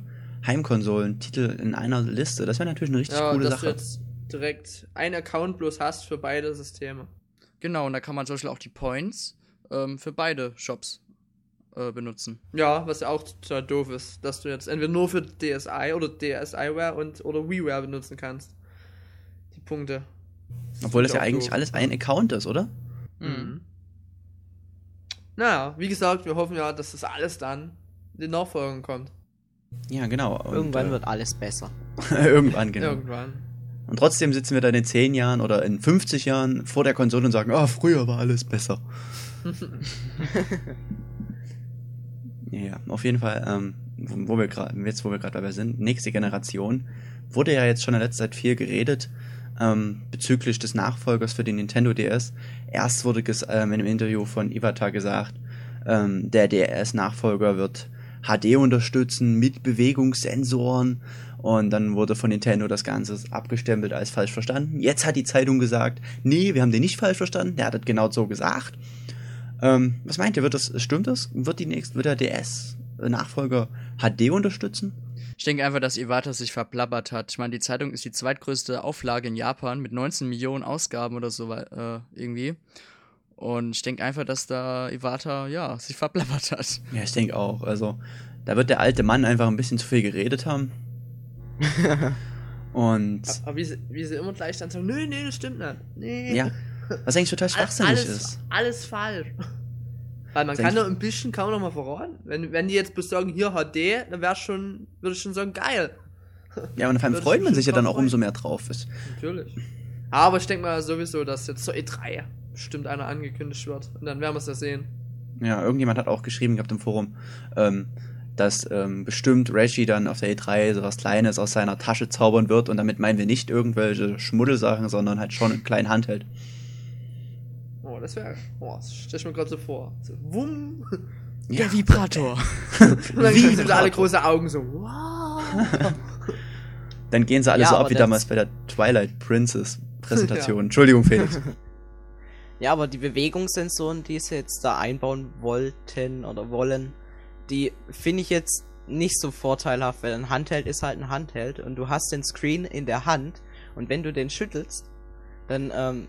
Heimkonsolen-Titel in einer Liste. Das wäre natürlich eine richtig Ja, coole dass du Sache. jetzt direkt einen Account bloß hast für beide Systeme. Genau, und da kann man zum Beispiel auch die Points ähm, für beide Shops äh, benutzen. Ja, was ja auch total doof ist, dass du jetzt entweder nur für DSi oder DSiWare und oder WiiWare benutzen kannst. Die Punkte. Obwohl das ja eigentlich doof. alles ein Account ist, oder? Mhm. Naja, wie gesagt, wir hoffen ja, dass das alles dann in den Nachfolgern kommt. Ja, genau. Und, Irgendwann äh, wird alles besser. irgendwann, genau. Irgendwann. Und trotzdem sitzen wir dann in 10 Jahren oder in 50 Jahren vor der Konsole und sagen, ah, früher war alles besser. ja, auf jeden Fall, ähm, wo wo wir gerade, jetzt wo wir gerade dabei sind, nächste Generation, wurde ja jetzt schon in letzter Zeit viel geredet ähm, bezüglich des Nachfolgers für den Nintendo DS. Erst wurde ähm, in einem Interview von Iwata gesagt, ähm, der DS-Nachfolger wird HD unterstützen mit Bewegungssensoren und dann wurde von Nintendo das Ganze abgestempelt als falsch verstanden. Jetzt hat die Zeitung gesagt, nee, wir haben den nicht falsch verstanden, der hat das genau so gesagt. Ähm, was meint ihr, wird das, stimmt das? Wird die nächste, wird der DS-Nachfolger HD unterstützen? Ich denke einfach, dass Iwata sich verplappert hat. Ich meine, die Zeitung ist die zweitgrößte Auflage in Japan mit 19 Millionen Ausgaben oder so äh, irgendwie. Und ich denke einfach, dass da Iwata, ja, sich verplappert hat. Ja, ich denke auch. Also, da wird der alte Mann einfach ein bisschen zu viel geredet haben. Und Aber wie sie, wie sie immer gleich dann sagen, nee, nee, das stimmt nicht. Nee. ja, was eigentlich total schwachsinnig alles, ist. Alles falsch. Weil man Sag kann doch ein bisschen, kann man doch mal verraten. Wenn, wenn die jetzt bis sagen, hier HD, dann wäre schon, würde ich schon sagen, geil. Ja, und vor allem freut man sich ja dann auch umso mehr drauf. Ist. Natürlich. Aber ich denke mal sowieso, dass jetzt zur E3 bestimmt einer angekündigt wird. Und dann werden wir es ja sehen. Ja, irgendjemand hat auch geschrieben gehabt im Forum, ähm, dass ähm, bestimmt Reggie dann auf der E3 so was Kleines aus seiner Tasche zaubern wird und damit meinen wir nicht irgendwelche Schmuddelsachen, sondern halt schon einen kleinen Handheld. Oh, das wäre. Oh, das stell ich mir gerade so vor. So, wumm. Ja. Der Vibrator. Und dann Wie kriegen sie alle große Augen so. Wow. Dann gehen sie alle Ja, so ab wie damals bei der Twilight Princess Präsentation. Ja. Entschuldigung, Felix. Ja, aber die Bewegungssensoren, die sie jetzt da einbauen wollten oder wollen, die finde ich jetzt nicht so vorteilhaft, weil ein Handheld ist halt ein Handheld und du hast den Screen in der Hand und wenn du den schüttelst, dann ähm,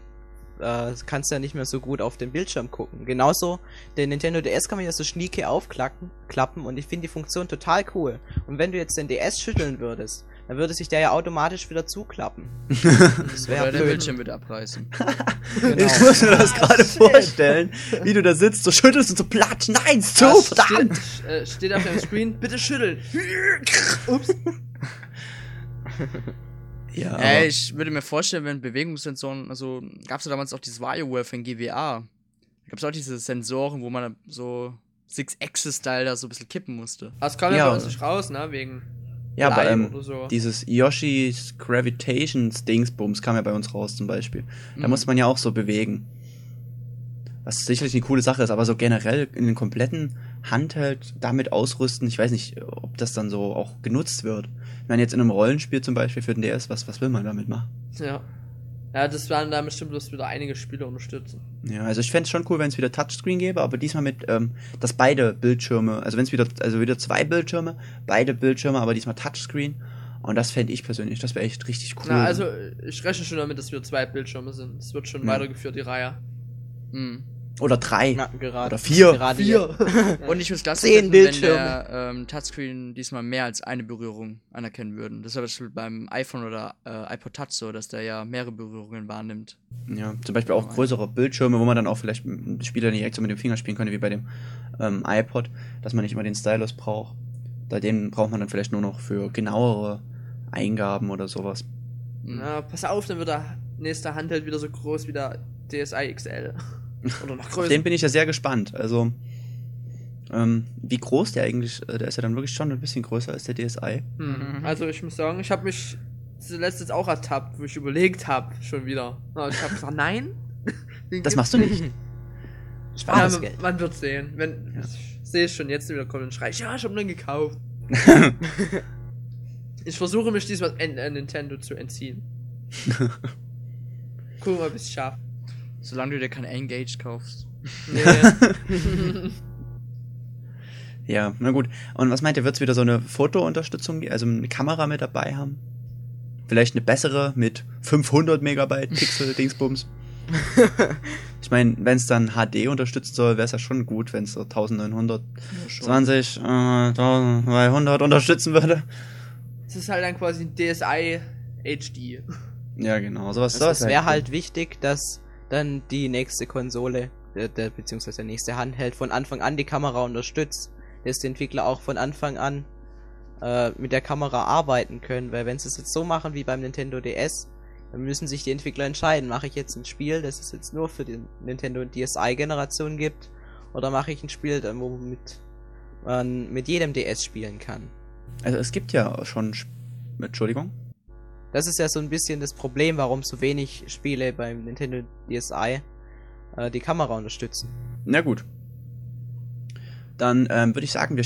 äh, kannst du ja nicht mehr so gut auf den Bildschirm gucken. Genauso, den Nintendo DS kann man ja so schnieke aufklappen klappen und ich finde die Funktion total cool. Und wenn du jetzt den DS schütteln würdest, dann würde sich der ja automatisch wieder zuklappen. Das wäre Oder der. Bildschirm wird abreißen. Genau. Ich muss mir das gerade vorstellen, wie du da sitzt, so schüttelst und so platsch, nein, zu, Ja, verdammt! steht, äh, steht auf dem Screen, bitte schütteln. Ups. Ja, Ey, ich würde mir vorstellen, wenn Bewegungssensoren, also gab es ja damals auch dieses WarioWare von GWA. Da gab es auch diese Sensoren, wo man so Six-Axis-Style da so ein bisschen kippen musste. Das kam ja, Ja. bei uns nicht raus, ne? Wegen. Ja, aber Blei ähm, so. dieses Yoshi's Gravitations Dingsbums kam ja bei uns raus zum Beispiel. Da Mhm. muss man ja auch so bewegen. Was sicherlich eine coole Sache ist, aber so generell in den kompletten Handheld damit ausrüsten, ich weiß nicht, ob das dann so auch genutzt wird. Ich meine, jetzt in einem Rollenspiel zum Beispiel für den DS, was, was will man damit machen? Ja. Ja, das werden da bestimmt bloß wieder einige Spiele unterstützen. Ja, also ich fände es schon cool, wenn es wieder Touchscreen gäbe, aber diesmal mit, ähm, dass beide Bildschirme, also wenn es wieder, also wieder zwei Bildschirme, beide Bildschirme, aber diesmal Touchscreen. Und das fände ich persönlich, das wäre echt richtig cool. Na, also, ich rechne schon damit, dass wir zwei Bildschirme sind. Es wird schon Ja. weitergeführt, die Reihe. Mhm. Oder drei. Na, gerade. Oder vier. Gerade Vier. Und ich klasse Zehn finden, wenn Bildschirme. der ähm, Touchscreen diesmal mehr als eine Berührung anerkennen würden. Das ist aber zum Beispiel beim iPhone oder äh, iPod Touch so, dass der ja mehrere Berührungen wahrnimmt. Ja, zum Beispiel auch größere Bildschirme, wo man dann auch vielleicht Spieler nicht direkt so mit dem Finger spielen könnte, wie bei dem ähm, iPod, dass man nicht immer den Stylus braucht. Da den braucht man dann vielleicht nur noch für genauere Eingaben oder sowas. Mhm. Na, pass auf, dann wird der nächste Handheld wieder so groß wie der DSi XL. Oder noch Auf größer. den bin ich ja sehr gespannt. Also, ähm, wie groß der eigentlich, äh, der ist ja dann wirklich schon ein bisschen größer als der DSi. Hm. Also ich muss sagen, ich habe mich zuletzt jetzt auch ertappt, wo ich überlegt habe, schon wieder. Aber ich habe gesagt, nein. Das machst du nicht. Spar Ja, man, man wird sehen. Wenn, Ja. Ich sehe es schon jetzt wieder kommen und schrei, ich, ja, ich habe den gekauft. ich versuche mich diesmal an, an Nintendo zu entziehen. Gucken, ob ich es schaffe. Solange du dir kein Engage kaufst. Nee. Ja, na gut. Und was meint ihr, wird es wieder so eine Fotounterstützung, also eine Kamera mit dabei haben? Vielleicht eine bessere mit 500 Megabyte Pixel Dingsbums? ich meine, wenn es dann HD unterstützen soll, wäre es ja schon gut, wenn es so 1920, äh, 1200 unterstützen würde. Es ist halt dann quasi ein DSi HD. Ja, genau. Sowas, Also sowas es wäre halt wichtig, dass dann die nächste Konsole, der, der, beziehungsweise der nächste Handheld von Anfang an die Kamera unterstützt, dass die Entwickler auch von Anfang an äh, mit der Kamera arbeiten können, weil wenn sie es jetzt so machen wie beim Nintendo DS, Dann müssen sich die Entwickler entscheiden, mache ich jetzt ein Spiel, das es jetzt nur für die Nintendo DSi-Generation gibt, oder mache ich ein Spiel, womit man mit jedem DS spielen kann. Also es gibt ja schon. Sp- Entschuldigung. Das ist ja so ein bisschen das Problem, warum so wenig Spiele beim Nintendo DSi äh, die Kamera unterstützen. Na gut. Dann ähm, würde ich sagen, wir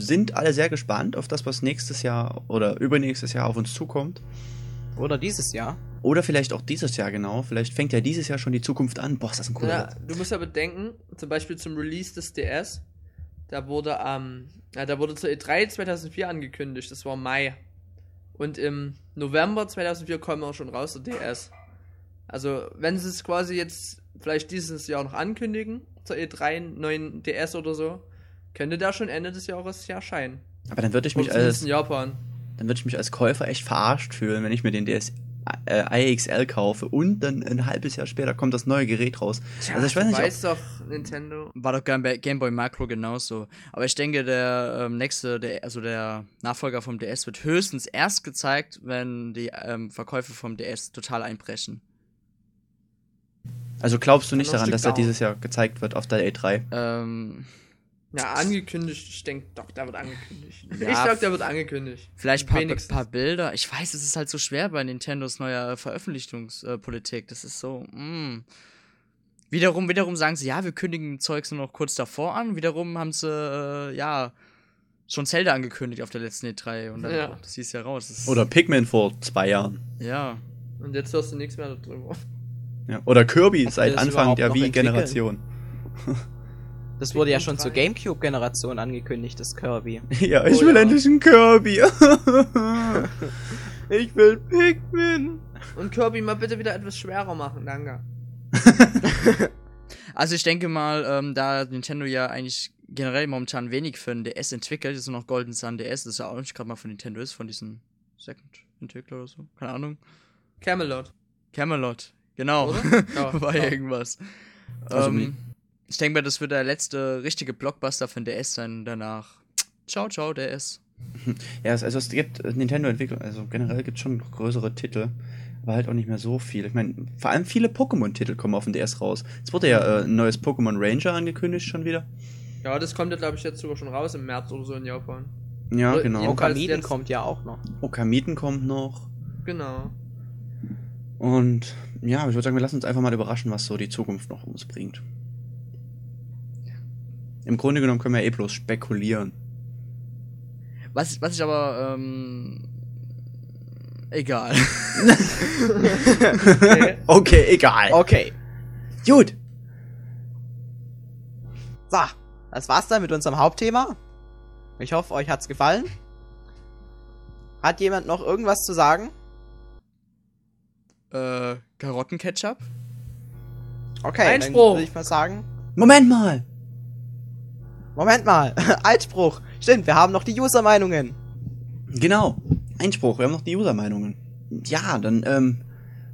sind alle sehr gespannt auf das, was nächstes Jahr oder übernächstes Jahr auf uns zukommt. Oder dieses Jahr. Oder vielleicht auch dieses Jahr genau. Vielleicht fängt ja dieses Jahr schon die Zukunft an. Boah, ist das ein cooler Ja, du musst ja bedenken, zum Beispiel zum Release des DS, da wurde am, ja, da wurde zur E E3 2004 angekündigt, das war Mai. Und im November 2004 kommen auch schon raus der DS. Also, wenn sie es quasi jetzt vielleicht dieses Jahr noch ankündigen, zur E E3 einen neuen DS oder so, könnte der schon Ende des Jahres ja erscheinen. Aber dann würde ich mich als, Japan. dann würde ich mich als Käufer echt verarscht fühlen, wenn ich mir den DS äh, IXL kaufe und dann ein halbes Jahr später kommt das neue Gerät raus. also ich weiß du nicht, ob, doch, Nintendo. War doch Game Boy, Game Boy Micro genauso. Aber ich denke, der ähm, nächste, der, also der Nachfolger vom DS wird höchstens erst gezeigt, wenn die ähm, Verkäufe vom DS total einbrechen. also glaubst du nicht daran, dass er dieses Jahr gezeigt wird auf der E3? Ähm, Ja, angekündigt. Ich denke, doch, der wird angekündigt. Ja, ich sag, der wird angekündigt. vielleicht ein paar, paar Bilder. Ich weiß, es ist halt so schwer bei Nintendos neuer Veröffentlichungspolitik. Das ist so, mm. Wiederum, wiederum sagen sie, ja, wir kündigen Zeugs nur noch kurz davor an. Wiederum haben sie, äh, ja, schon Zelda angekündigt auf der letzten E3 und dann Ja. das hieß ja raus. Das Oder Pikmin vor zwei Jahren. Ja. Und jetzt hörst du nichts mehr darüber. Ja. Oder Kirby Ob seit Anfang der Wii-Generation. Das wurde ja schon zur 3. Gamecube-Generation angekündigt, das Kirby. Ja, ich Oh will ja. endlich einen Kirby. ich will Pikmin. Und Kirby mal bitte wieder etwas schwerer machen, danke. Also ich denke mal, ähm, da Nintendo ja eigentlich generell momentan wenig für ein DS entwickelt, ist nur noch Golden Sun DS, das ja auch nicht gerade mal von Nintendo ist, von diesem Second-Entwickler oder so, keine Ahnung. Camelot. Camelot, genau, Oder? Ja, war ja. irgendwas. Also ähm, ich denke mal, das wird der letzte richtige Blockbuster für ein DS sein, danach. Ciao, ciao, DS. Ja, es- also es gibt Nintendo-Entwicklung, also generell gibt es schon noch größere Titel, aber halt auch nicht mehr so viel. Ich meine, vor allem viele Pokémon-Titel kommen auf den DS raus. Es wurde ja äh, ein neues Pokémon Ranger angekündigt schon wieder. Ja, das kommt ja, glaube ich, jetzt sogar schon raus im März oder so in Japan. Ja, Oder genau. Okamiden kommt ja auch noch. Okamiten kommt noch. Genau. Und ja, ich würde sagen, wir lassen uns einfach mal überraschen, was so die Zukunft noch uns bringt. Im Grunde genommen können wir eh bloß spekulieren. Was, was ich aber, ähm, egal. Okay. Okay, egal. Okay. Gut. So, das war's dann mit unserem Hauptthema. Ich hoffe, euch hat's gefallen. Hat jemand noch irgendwas zu sagen? äh, Karottenketchup? Okay, Einspruch. dann würde ich mal sagen. Moment mal. Moment mal. Einspruch. Stimmt, wir haben noch die User-Meinungen. Genau. Einspruch. Wir haben noch die User-Meinungen. Ja, dann ähm,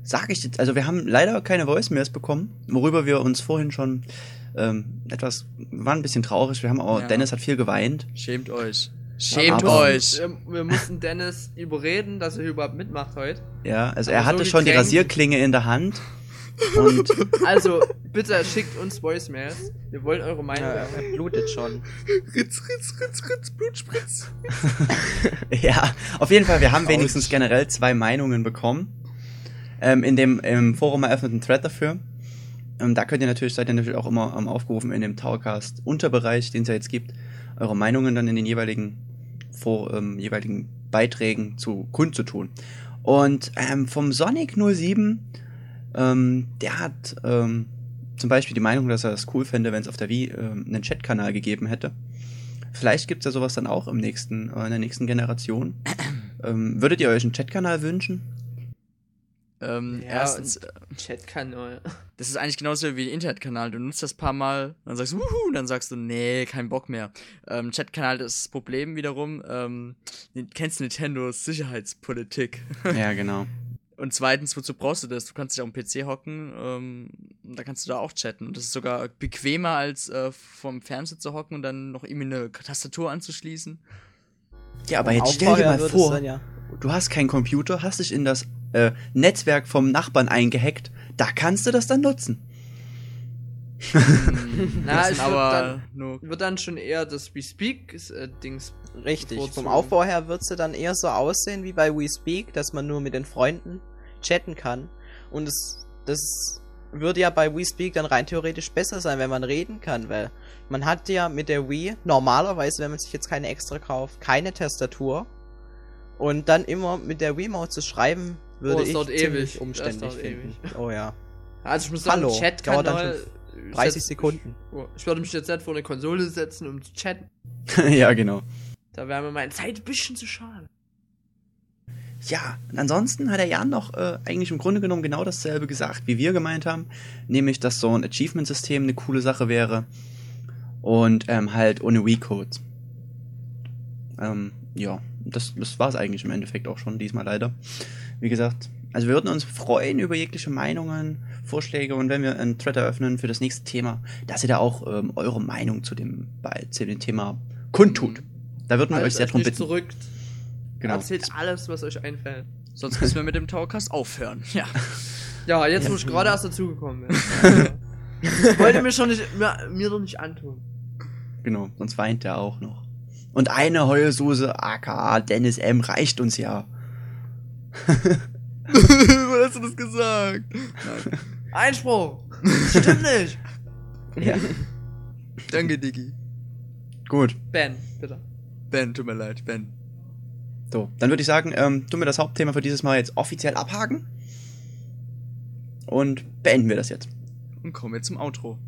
sage ich jetzt, also wir haben leider keine Voicemails bekommen, worüber wir uns vorhin schon ähm, etwas, wir waren ein bisschen traurig. Wir haben auch, Ja. Dennis hat viel geweint. Schämt euch. Schämt aber- euch. Wir, wir mussten Dennis überreden, dass er überhaupt mitmacht heute. Ja, also Aber er hatte so schon die. Rasierklinge in der Hand. Und Also, bitte schickt uns Voicemails. Wir wollen eure Meinung Ja, er blutet schon. Ritz, ritz, ritz, ritz, Blutspritz. ja, auf jeden Fall, wir haben wenigstens generell zwei Meinungen bekommen. Ähm, in dem im Forum eröffneten Thread dafür. Ähm, da könnt ihr natürlich, seid ihr natürlich auch immer ähm, aufgerufen, in dem Towercast Unterbereich, den es ja jetzt gibt, eure Meinungen dann in den jeweiligen, vor, ähm, jeweiligen Beiträgen zu kundzutun. Und ähm, vom Sonic 07, ähm, der hat ähm, zum Beispiel die Meinung, dass er es cool fände, wenn es auf der Wii ähm, einen Chatkanal gegeben hätte. Vielleicht gibt's ja sowas dann auch im nächsten, äh, in der nächsten Generation. ähm, würdet ihr euch einen Chatkanal wünschen? Ähm, Ja, erstens, äh, Chatkanal. das ist eigentlich genauso wie ein Internetkanal. Du nutzt das paar Mal, dann sagst du, wuhu, und dann sagst du, nee, kein Bock mehr. Ähm, Chatkanal, das ist das Problem wiederum, ähm, kennst Nintendos Sicherheitspolitik. ja, genau. Und zweitens, wozu brauchst du das? Du kannst dich auf dem PC hocken, ähm, und da kannst du da auch chatten. Und das ist sogar bequemer, als äh, vom Fernseher zu hocken und dann noch irgendwie eine Tastatur anzuschließen. Ja, aber jetzt stell dir mal es vor, dann ja. du hast keinen Computer, hast dich in das äh, Netzwerk vom Nachbarn eingehackt. Da kannst du das dann nutzen. Na, Das ich würde dann, nur würd dann schon eher das We Speak äh, Dings. Richtig. Vom Aufbau her wird's ja dann eher so aussehen wie bei WeSpeak, dass man nur mit den Freunden chatten kann. Und es, das würde ja bei WeSpeak dann rein theoretisch besser sein, wenn man reden kann, weil man hat ja mit der Wii normalerweise, wenn man sich jetzt keine extra kauft, keine Tastatur. Und dann immer mit der Wiimote zu schreiben, würde Oh, ich dauert ziemlich ewig. umständlich finden. Oh ja. Also ich muss Hallo, sagen, Chat dauert dann Kanal. 30 Sekunden. Oh, ich würde mich jetzt nicht vor eine Konsole setzen, um zu chatten. ja, genau. Da wäre mir meine Zeit ein bisschen zu schade. Ja, und ansonsten hat der Jan noch äh, eigentlich im Grunde genommen genau dasselbe gesagt, wie wir gemeint haben. Nämlich, dass so ein Achievement-System eine coole Sache wäre. Und ähm, halt ohne Wii-Codes. Ähm, ja, das, das war es eigentlich im Endeffekt auch schon diesmal leider. Wie gesagt, also wir würden uns freuen über jegliche Meinungen, Vorschläge und wenn wir einen Thread eröffnen für das nächste Thema, dass ihr da auch ähm, eure Meinung zu dem, zu dem Thema kundtut. Da würden wir euch sehr drum bitten. zurück. Genau. Erzählt alles, was euch einfällt. Sonst müssen wir mit dem Towercast aufhören. Ja. Ja, jetzt wo ich gerade erst dazugekommen bin. Also, Wollte mir schon nicht, mir, mir doch nicht antun. Genau, sonst weint er auch noch. Und eine Heulsuse, aka Dennis M, reicht uns ja. Wann hast du das gesagt? Einspruch! Stimmt nicht! Ja. Danke, Diggi. Gut, Ben, bitte. Ben, tut mir leid, Ben. So. Dann würde ich sagen, ähm, tun wir das Hauptthema für dieses Mal jetzt offiziell abhaken. Und beenden wir das jetzt. Und kommen wir zum Outro.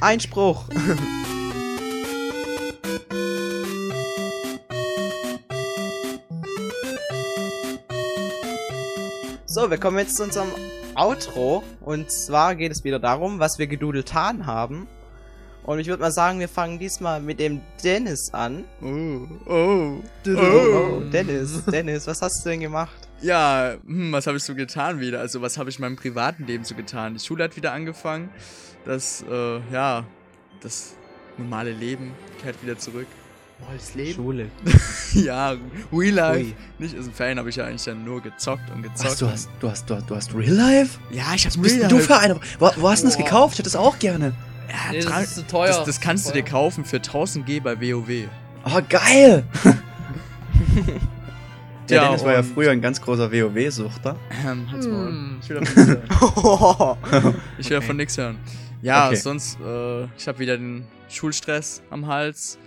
Einspruch! So, wir kommen jetzt zu unserem Outro. Und zwar geht es wieder darum, was wir gedudeltan haben. Und ich würde mal sagen, wir fangen diesmal mit dem Dennis an. Oh, oh, Oh, Dennis, Dennis, was hast du denn gemacht? Ja, hm, was habe ich so getan wieder? Also, was habe ich in meinem privaten Leben so getan? Die Schule hat wieder angefangen. Das, äh, ja, das normale Leben kehrt wieder zurück. Volles Leben. Schule. ja, Real Life. Ui. Nicht aus dem Ferien habe ich ja eigentlich dann nur gezockt und gezockt. Was, du hast, du hast, du hast, du hast Real Life? Ja, ich hab's bist Real denn du Life. für einer? Wo, wo hast du das gekauft? Ich hätte das auch gerne. Ja, Nee, das ist zu teuer. Das, das kannst du dir Teuer. kaufen für 1000 G bei WoW. Oh, geil! Der Ja, Dennis war ja früher ein ganz großer WoW-Suchter. Ähm, halt's Maul. Hm. Ich will davon nichts hören. Ich will Okay. davon nichts hören. Ja, Okay. sonst, äh, ich habe wieder den Schulstress am Hals.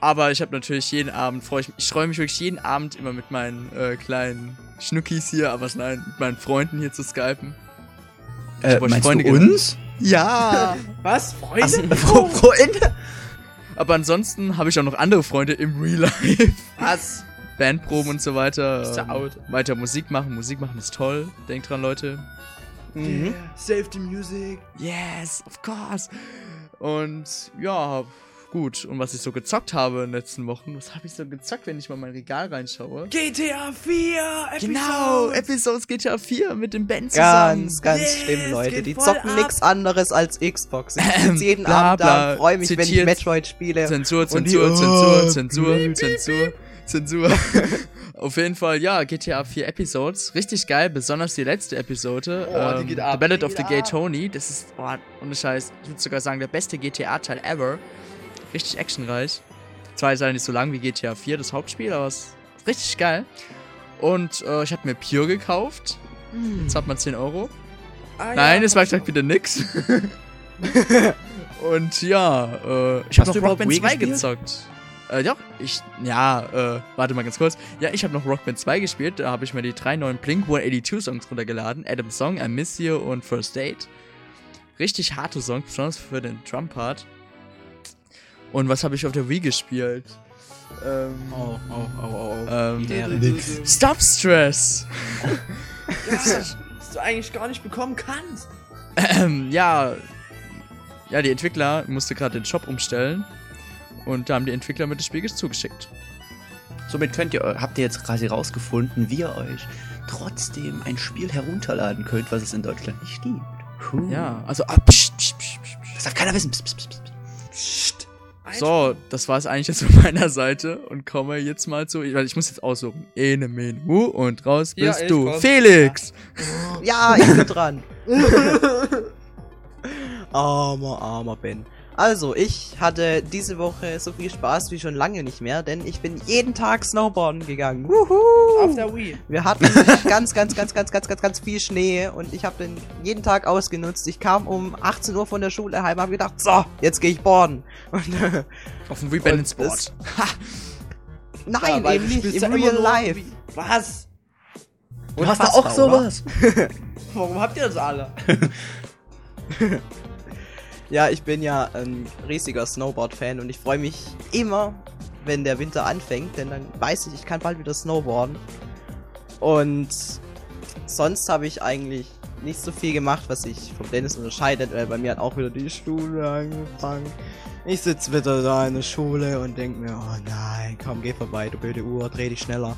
Aber ich habe natürlich jeden Abend, freue ich mich, ich freue mich wirklich jeden Abend immer mit meinen äh, kleinen Schnuckis hier, aber nein, mit meinen Freunden hier zu skypen. Äh, euch meinst Freunde du genannt. uns? Ja! Was? Freunde? Fro- Freunde? aber ansonsten habe ich auch noch andere Freunde im Real Life. Was? Bandproben und so weiter. Du ähm, out? Weiter Musik machen. Musik machen ist toll. Denkt dran, Leute. Mhm. Save the music. Yes, of course. Und ja, gut. Und was ich so gezockt habe in den letzten Wochen, was habe ich so gezockt, wenn ich mal in mein Regal reinschaue? GTA 4! Genau, Episodes GTA 4 mit dem Ben zusammen. Ganz, ganz Yes, schlimm, Leute. Die zocken ab. nichts anderes als Xbox. Ich Ähm, sitze jeden bla, Abend da und freue mich, wenn ich zitiert. Metroid spiele. Zensur, Und die- Zensur, Zensur, Oh, Zensur, Zensur, Zensur. Auf jeden Fall, ja, GTA 4 Episodes. Richtig geil, besonders die letzte Episode. Oh, die geht ab, The Ballad die of the Gay. Tony. Das ist, oh, ohne Scheiß, ich würde sogar sagen, der beste GTA-Teil ever. Richtig actionreich. Zwar ist er nicht so lang wie GTA 4, das Hauptspiel, aber es ist richtig geil. Und äh, ich habe mir Pure gekauft. Jetzt hat man 10 Euro. Ah, Nein, ja, es war gleich wieder nix. Und ja, äh, ich habe noch Rockband Wii 2 gespielt? gezockt. Äh, ja, ich, ja, äh, warte mal ganz kurz. Ja, ich habe noch Rockband 2 gespielt. Da habe ich mir die drei neuen Blink 182 Songs runtergeladen. Adam Song, I Miss You und First Date. Richtig harte Songs, besonders für den Drum-Part. Und was habe ich auf der Wii gespielt? Ähm, Oh, oh, oh, oh, oh. ähm. Nix. Stop Stress! Ja, was du eigentlich gar nicht bekommen kannst. Ähm, ja. Ja, die Entwickler musste gerade den Shop umstellen. Und da haben die Entwickler mit des Spiels zugeschickt. Somit könnt ihr, habt ihr jetzt quasi rausgefunden, wie ihr euch trotzdem ein Spiel herunterladen könnt, was es in Deutschland nicht gibt. Puh. Ja, also. Ah, pst, pst, pst, pst, pst. Das darf keiner wissen. Psst, psst, psst, psst. So, das war es eigentlich jetzt von meiner Seite und komme jetzt mal zu. Ich, weil ich muss jetzt aussuchen. Ene, men, hu und raus Ja, bist ich du. komm. Felix! Ja, ich bin dran. armer, armer Ben. Also, ich hatte diese Woche so viel Spaß wie schon lange nicht mehr, denn ich bin jeden Tag Snowboarden gegangen. Wuhu! Auf der Wii. Wir hatten ganz, ganz, ganz, ganz, ganz, ganz, ganz viel Schnee und ich habe den jeden Tag ausgenutzt. Ich kam um 18 Uhr von der Schule heim, habe gedacht, so, jetzt gehe ich boarden. Und, äh, Auf dem Und das- Ha! nein, weil eben nicht, im ja Real life. Was? Du hast da auch sowas? Warum habt ihr das alle? Ja, ich bin ja ein riesiger Snowboard-Fan und ich freue mich immer, wenn der Winter anfängt, denn dann weiß ich, ich kann bald wieder snowboarden. Und sonst habe ich eigentlich nicht so viel gemacht, was sich vom Dennis unterscheidet, weil bei mir hat auch wieder die Schule angefangen. Ich sitz wieder da in der Schule und denk mir, oh nein, komm, geh vorbei, du blöde Uhr, dreh dich schneller.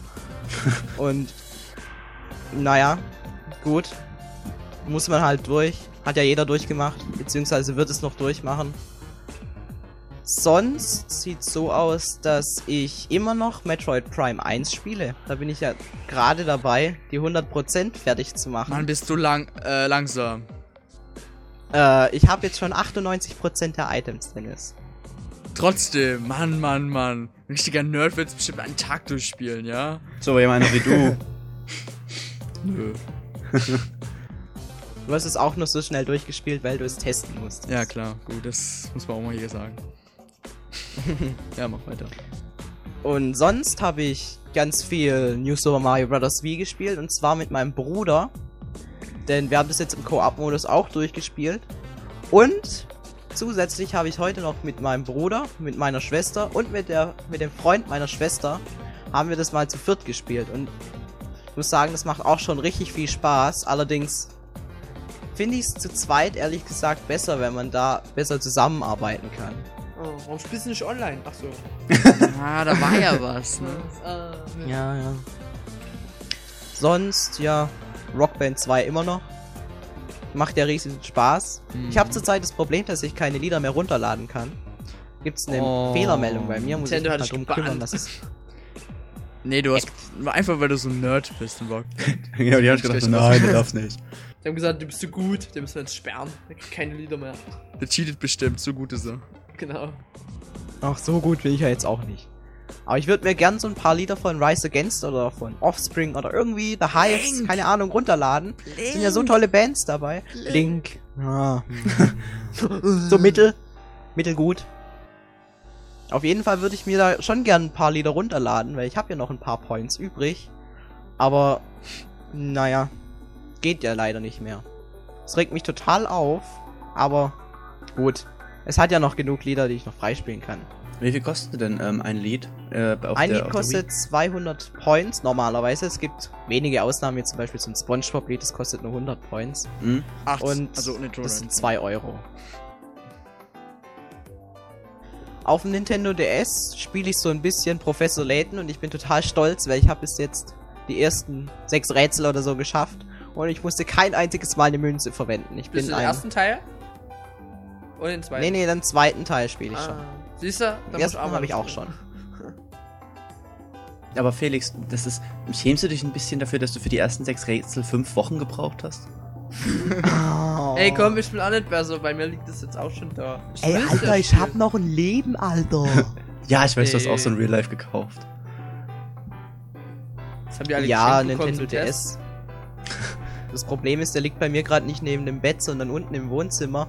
und naja, gut. Muss man halt durch. Hat ja jeder durchgemacht, beziehungsweise wird es noch durchmachen. Sonst sieht's so aus, dass ich immer noch Metroid Prime 1 spiele. Da bin ich ja gerade dabei, die 100% fertig zu machen. Mann, bist du lang, äh, langsam. Äh, ich habe jetzt schon 98% der Items, Dennis. Trotzdem, Mann, Mann, Mann. Ein richtiger Nerd wird's bestimmt einen Tag durchspielen, ja? So jemand wie du. Nö. Du hast es auch nur so schnell durchgespielt, weil du es testen musst. Ja, klar, gut, das muss man auch mal hier sagen. ja, mach weiter. Und sonst habe ich ganz viel New Super Mario Bros. Wii gespielt und zwar mit meinem Bruder. Denn wir haben das jetzt im Co-op-Modus auch durchgespielt. Und zusätzlich habe ich heute noch mit meinem Bruder, mit meiner Schwester und mit, der, mit dem Freund meiner Schwester haben wir das mal zu viert gespielt. Und ich muss sagen, das macht auch schon richtig viel Spaß. Allerdings finde ich es zu zweit ehrlich gesagt besser, wenn man da besser zusammenarbeiten kann. Oh, warum spielst du nicht online? Ach so. Ah, da war ja was, ne? Äh, Ja, ja. Sonst, ja, Rockband 2 immer noch. Macht ja riesen Spaß. Mhm. Ich habe zurzeit das Problem, dass ich keine Lieder mehr runterladen kann. Gibt's eine Oh. Fehlermeldung bei mir, muss Nintendo ich mich drum kümmern, dass es... Nee, du hast. Einfach weil du so ein Nerd bist im Rock. ja, die haben gedacht, nein, der darf nicht. Die haben gesagt, du bist zu gut, den müssen wir jetzt sperren. Da gibt keine Lieder mehr. Der cheatet bestimmt, so gut ist er. Genau. Ach, so gut bin ich ja jetzt auch nicht. Aber ich würde mir gern so ein paar Lieder von Rise Against oder von Offspring oder irgendwie The Hives, Blink. keine Ahnung, runterladen. Sind ja so tolle Bands dabei. Blink. Ja. so mittel. Mittelgut. Auf jeden Fall würde ich mir da schon gern ein paar Lieder runterladen, weil ich habe ja noch ein paar Points übrig. Aber, naja, geht ja leider nicht mehr. Es regt mich total auf, aber gut. Es hat ja noch genug Lieder, die ich noch freispielen kann. Wie viel kostet denn ähm, ein Lied? Äh, auf Ein der, Lied auf der kostet 200 Points normalerweise. Es gibt wenige Ausnahmen, wie zum Beispiel so ein Spongebob-Lied, das kostet nur 100 Points. Wii? Hm? Ach, Und also das sind 2 Euro. Auf dem Nintendo DS spiele ich so ein bisschen Professor Layton und ich bin total stolz, weil ich habe bis jetzt die ersten sechs Rätsel oder so geschafft und ich musste kein einziges Mal eine Münze verwenden. Ich Bist bin du den ein... ersten Teil? Oder den zweiten? Nee, nee, den zweiten Teil spiele ich schon. Ah. Siehst du? Den ersten habe ich auch schon. Aber Felix, das ist. Schämst du dich ein bisschen dafür, dass du für die ersten sechs Rätsel fünf Wochen gebraucht hast? Ey, komm, ich bin auch nicht besser. Bei mir liegt das jetzt auch schon da. Ich Ey, Alter, ich hab noch ein Leben, Alter. Ja, ich weiß, du hast auch so ein Real Life gekauft. Das haben die alle ja, geschenkt bekommen Nintendo. DS. Das Problem ist, der liegt bei mir gerade nicht neben dem Bett, sondern unten im Wohnzimmer.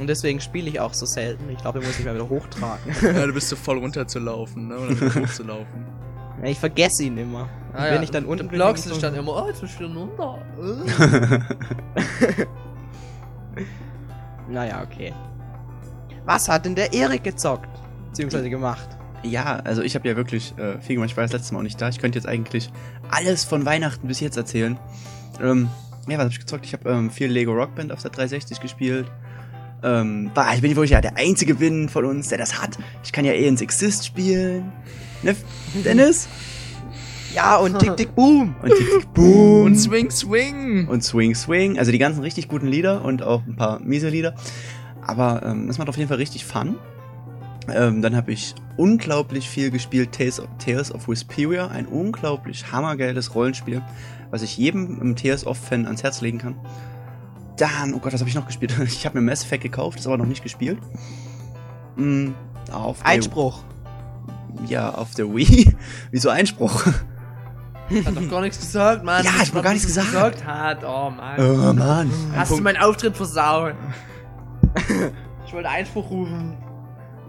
Und deswegen spiele ich auch so selten. Ich glaube, ich muss mich mal wieder hochtragen. Ja, du bist so voll runterzulaufen, ne? Oder hochzulaufen. Ja, ich vergesse ihn immer. Ah, Und ja, wenn ich dann du unten bin, ich so- dann immer, oh, jetzt bin ich wieder runter. Naja, okay. Was hat denn der Erik gezockt? Beziehungsweise gemacht? Ja, also ich habe ja wirklich äh, viel gemacht. Ich war das letzte Mal auch nicht da. Ich könnte jetzt eigentlich alles von Weihnachten bis jetzt erzählen. Ähm, ja, was habe ich gezockt? Ich habe ähm, viel Lego Rockband auf der 360 gespielt. Ähm, bah, ich bin wohl ja der einzige bin von uns, der das hat. Ich kann ja eh ins Exist spielen. Ne, Dennis? Ja, und Tick Tick Boom. Und Tick Tick Boom. Und Swing Swing! und Swing Swing. Also die ganzen richtig guten Lieder und auch ein paar miese Lieder. Aber ähm, es macht auf jeden Fall richtig Fun. Ähm, dann habe ich unglaublich viel gespielt Tales of, Tales of Vesperia, ein unglaublich hammergeiles Rollenspiel, was ich jedem of-Fan ans Herz legen kann. Dann, oh Gott, was habe ich noch gespielt? Ich habe mir Mass Effect gekauft, ist aber noch nicht gespielt. Mm, auf der, Einspruch. Ja, auf der Wii. Wieso Einspruch? Hat doch gar nichts gesagt, Mann. Ja, ich hab Was gar nichts es gesagt. gesagt hat. Oh, Mann. Oh Mann. Hast du meinen Auftritt versaut? ich wollte Einspruch rufen.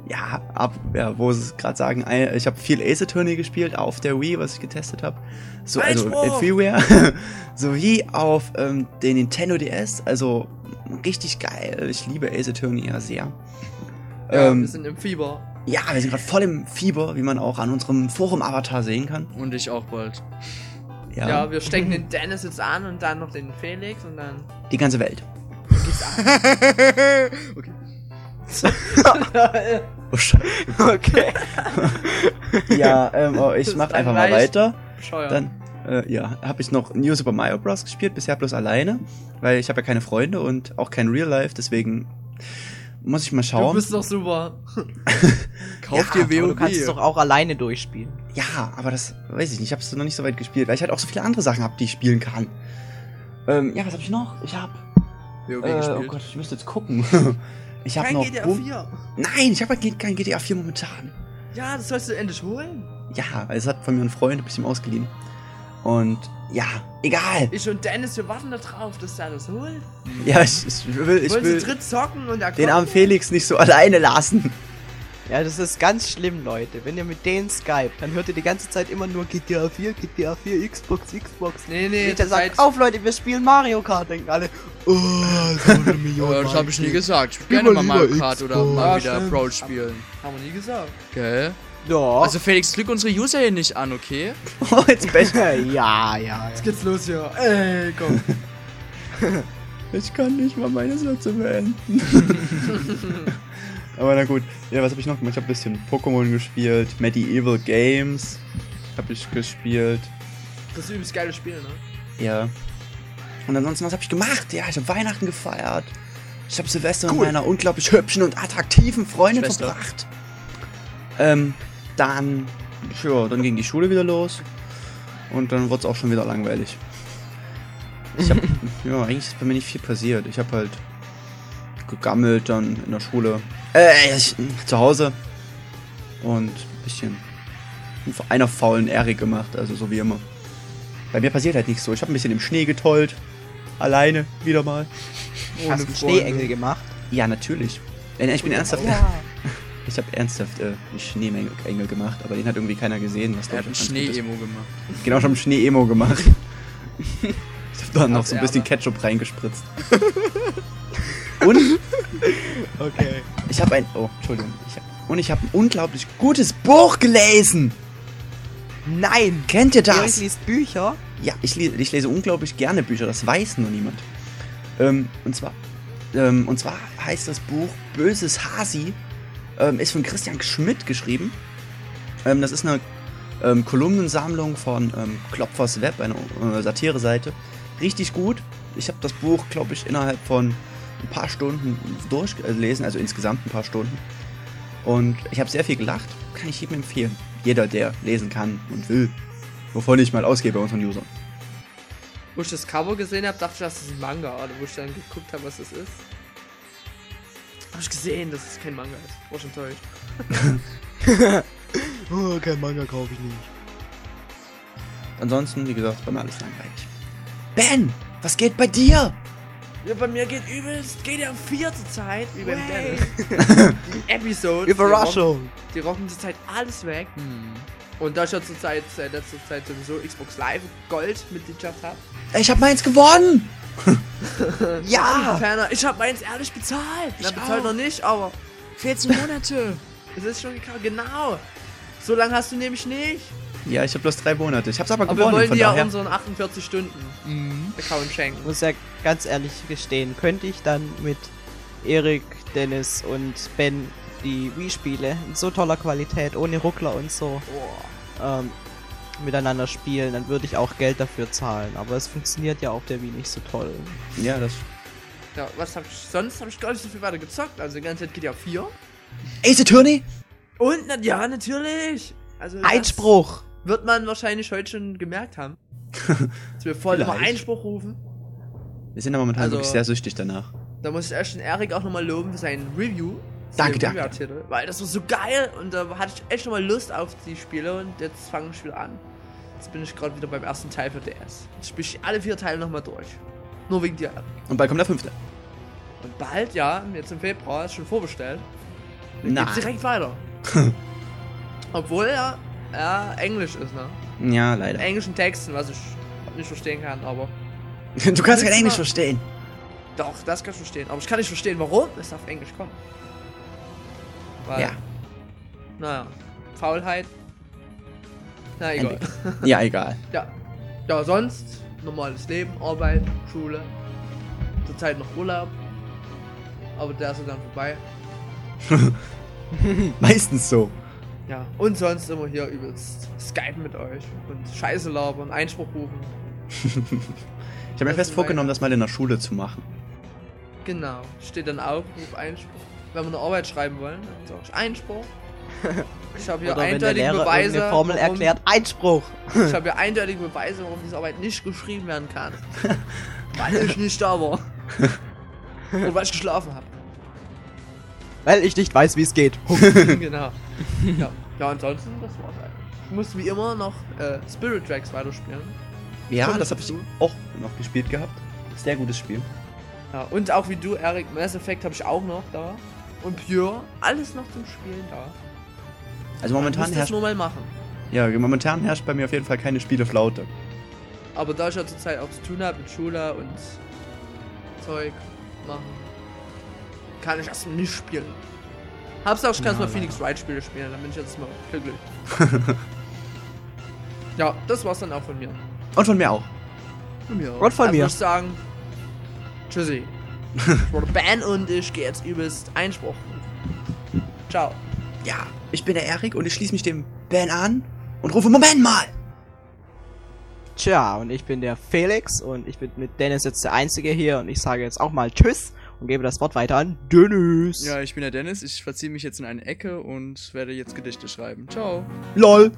Ja, ab, ja, wo sie es gerade sagen, ich habe viel Ace Attorney gespielt auf der Wii, was ich getestet habe. So, also! Freeware. sowie auf ähm, den Nintendo DS. Also richtig geil. Ich liebe Ace Attorney ja sehr. Ja, ähm, wir sind im Fieber. ja, wir sind gerade voll im Fieber, wie man auch an unserem Forum-Avatar sehen kann. Und ich auch bald. Ja, Ja. wir stecken den Dennis jetzt an und dann noch den Felix und dann die ganze Welt. geht's an. Oh, Scheiße. Okay. ja, ähm, oh, ich mach einfach mal weiter. Bescheuert. Dann, äh, ja, habe ich noch New Super Mario Bros. gespielt, bisher bloß alleine, weil ich habe ja keine Freunde und auch kein Real Life, deswegen muss ich mal du schauen. bist doch super. Kauf Ja, dir Aber du kannst es WoW. doch auch alleine durchspielen. Ja, aber das weiß ich nicht, ich habe es noch nicht so weit gespielt, weil ich halt auch so viele andere Sachen habe, die ich spielen kann. Ähm, ja, was habe ich noch? Ich habe WoW äh, oh gespielt. Gott, ich müsste jetzt gucken. Ich habe Kein noch GTA Boom- 4. Nein, ich habe kein GTA 4 momentan. Ja, das sollst du endlich holen. Ja, es hat von mir ein Freund, ich ihm ausgeliehen. Und ja, egal. Ich und Dennis, wir warten da drauf, dass der das holt. Ja, ich, ich will, ich Wollen will sie dritt zocken und den armen Felix nicht so alleine lassen. Ja, das ist ganz schlimm, Leute. Wenn ihr mit denen Skype, dann hört ihr die ganze Zeit immer nur GTA 4, GTA 4, Xbox, Xbox. Nee, Nee, nee, dann sagt, auf Leute, wir spielen Mario Kart, denken alle, oh, so eine Million. Ja, das habe ich nie gesagt. Ich Spiel würde gerne mal mal Mario Kart oder Xbox. mal Ja, wieder. Brawl spielen. Haben wir nie gesagt. Gell? Ja. Also Felix, lüg unsere User hier nicht an, okay? Oh, jetzt Pech. ja, ja, ja. Jetzt geht's los hier. Ey, komm. Ich kann nicht mal meine Sätze beenden. Aber na gut. Ja, was habe ich noch gemacht? Ich habe ein bisschen Pokémon gespielt. Medieval Games habe ich gespielt. Das ist übelst geiles Spiel, ne? Ja. Und ansonsten, was habe ich gemacht? Ja, ich habe Weihnachten gefeiert. Ich habe Silvester mit Cool. meiner unglaublich hübschen und attraktiven Freundin Schwester. verbracht. Ähm, dann, ja, dann ging die Schule wieder los. Und dann wurde es auch schon wieder langweilig. Ich habe, ja, eigentlich ist bei mir nicht viel passiert. Ich habe halt gegammelt dann in der Schule. Äh, ich, zu Hause. Und ein bisschen einer faulen Erik gemacht, also so wie immer. Bei mir passiert halt nichts so. Ich habe ein bisschen im Schnee getollt. Alleine, wieder mal. Hast einen Schneeengel gemacht? Ja, natürlich. Ich bin ernsthaft. Ja. Ich habe ernsthaft äh, einen Schneeengel gemacht, aber den hat irgendwie keiner gesehen. Was Er hat ein. Schnee-Emo gemacht. Genau, ich habe einen Schnee-Emo gemacht. ich habe dann noch so ein bisschen. Ketchup reingespritzt. Und Okay. ich habe ein. Oh, Entschuldigung. Ich hab, und ich habe ein unglaublich gutes Buch gelesen. Nein! Kennt ihr Erik das? liest Bücher. Ja, ich, le ich lese unglaublich gerne Bücher, das weiß nur niemand. Ähm, und zwar, ähm, und zwar heißt das Buch Böses Hasi, ähm, ist von Christian Schmidt geschrieben. Ähm, das ist eine ähm, Kolumnensammlung von ähm, Klopfers Web, eine äh, Satire-Seite. Richtig gut. Ich habe das Buch, glaube ich, innerhalb von ein paar Stunden durchgelesen, also insgesamt ein paar Stunden. Und ich habe sehr viel gelacht. Kann ich jedem empfehlen. Jeder, der lesen kann und will. Wovon ich mal ausgehe bei unseren Usern. Wo ich das Cover gesehen habe, dachte ich, das ist ein Manga. Oder wo ich dann geguckt habe, was das ist. Habe ich gesehen, dass es kein Manga ist. War schon enttäuscht. Oh, kein Manga kaufe ich nicht. Ansonsten, wie gesagt, bei mir alles langweilig. Ben, was geht bei dir? Ja, bei mir geht übelst GTA 4 zur Zeit, wie beim. Dennis. Die Episodes. Überraschung. Die rocken zur Zeit alles weg. Und da ich ja zur Zeit, seit letzter Zeit sowieso Xbox Live Gold Mitgliedschaft habe. Ich hab meins gewonnen! Ja! Ferner, ich habe meins ehrlich bezahlt. Ich Na, bezahlt auch. noch nicht, aber 14 Monate. es ist schon gekauft. Genau. So lange hast du nämlich nicht. Ja, ich hab bloß drei Monate. Ich hab's aber Aber wir gewonnen, wollen von dir ja daher. unseren 48 Stunden Mhm. Account schenken. Ich muss ja ganz ehrlich gestehen, könnte ich dann mit Erik, Dennis und Ben die Wii-Spiele in so toller Qualität, ohne Ruckler und so, ähm, miteinander spielen, dann würde ich auch Geld dafür zahlen. Aber es funktioniert ja auf der Wii nicht so toll. Ja, das. Ja, was hab ich sonst? Habe ich gar nicht so viel weiter gezockt. Also die ganze Zeit GTA 4. Ace Attorney? Und, na, ja, natürlich. Also, das Einspruch! Wird man wahrscheinlich heute schon gemerkt haben. Dass wir voll immer. Einspruch rufen. Wir sind ja momentan Also- wirklich sehr süchtig danach. Da muss ich erst den Erik auch nochmal loben für sein Review. Danke, danke. Weil das war so geil und da hatte ich echt nochmal Lust auf die Spiele und jetzt fange ich wieder an. Jetzt bin ich gerade wieder beim ersten Teil für DS. Jetzt spiele ich alle vier Teile nochmal durch. Nur wegen dir. Und bald kommt der fünfte. Und bald, ja, jetzt im Februar, ist schon vorbestellt. Nein. Geht's direkt weiter. Obwohl er ja, Englisch ist, ne? Ja, leider. Englischen Texten, was ich nicht verstehen kann, aber. Du kannst kein Englisch verstehen. Doch, das kann ich verstehen. Aber ich kann nicht verstehen, warum es auf Englisch kommt. Weil, Ja. Naja, Faulheit. Na egal. Ja, egal. Ja. Ja, sonst normales Leben, Arbeit, Schule. Zurzeit noch Urlaub. Aber der ist dann vorbei. Meistens so. Ja. Und sonst immer hier übelst Skype mit euch und Scheiße labern, Einspruch rufen. Ich habe mir fest vorgenommen, das mal in der Schule zu machen. Genau. Steht dann Aufruf, Einspruch. Wenn wir eine Arbeit schreiben wollen, dann sag ich Einspruch. Ich habe hier Oder eindeutige Beweise. Formel warum- erklärt, Einspruch! Ich habe hier eindeutige Beweise, warum diese Arbeit nicht geschrieben werden kann. weil ich nicht da war. Und weil ich geschlafen habe. Weil ich nicht weiß, wie es geht. genau. Ja. ja, ansonsten, das war's eigentlich. Ich muss wie immer noch äh, Spirit Tracks weiterspielen. Ja, Komm, das habe ich auch noch gespielt gehabt. Sehr gutes Spiel. Ja, und auch wie du, Eric, Mass Effect habe ich auch noch da. Und Pure, alles noch zum Spielen da. Also momentan herrscht, nur mal machen. ja, momentan herrscht bei mir auf jeden Fall keine Spieleflaute. Aber da ich ja zurzeit auch zu tun habe mit Schule und Zeug machen, kann ich erstmal nicht spielen. Hab's auch, ich kann Ja, mal. Phoenix Wright Spiele spielen, dann bin ich jetzt mal glücklich. ja, das war's dann auch von mir. Und von mir auch. Von mir. Und von also mir. muss ich sagen, tschüssi. ich wurde Ban und ich gehe jetzt übelst Einspruch. Ciao. Ja, ich bin der Erik und ich schließe mich dem Ben an und rufe Moment mal. Tja, und ich bin der Felix und ich bin mit Dennis jetzt der Einzige hier und ich sage jetzt auch mal Tschüss und gebe das Wort weiter an Dennis. Ja, ich bin der Dennis. Ich verziehe mich jetzt in eine Ecke und werde jetzt Gedichte schreiben. Ciao. LOL.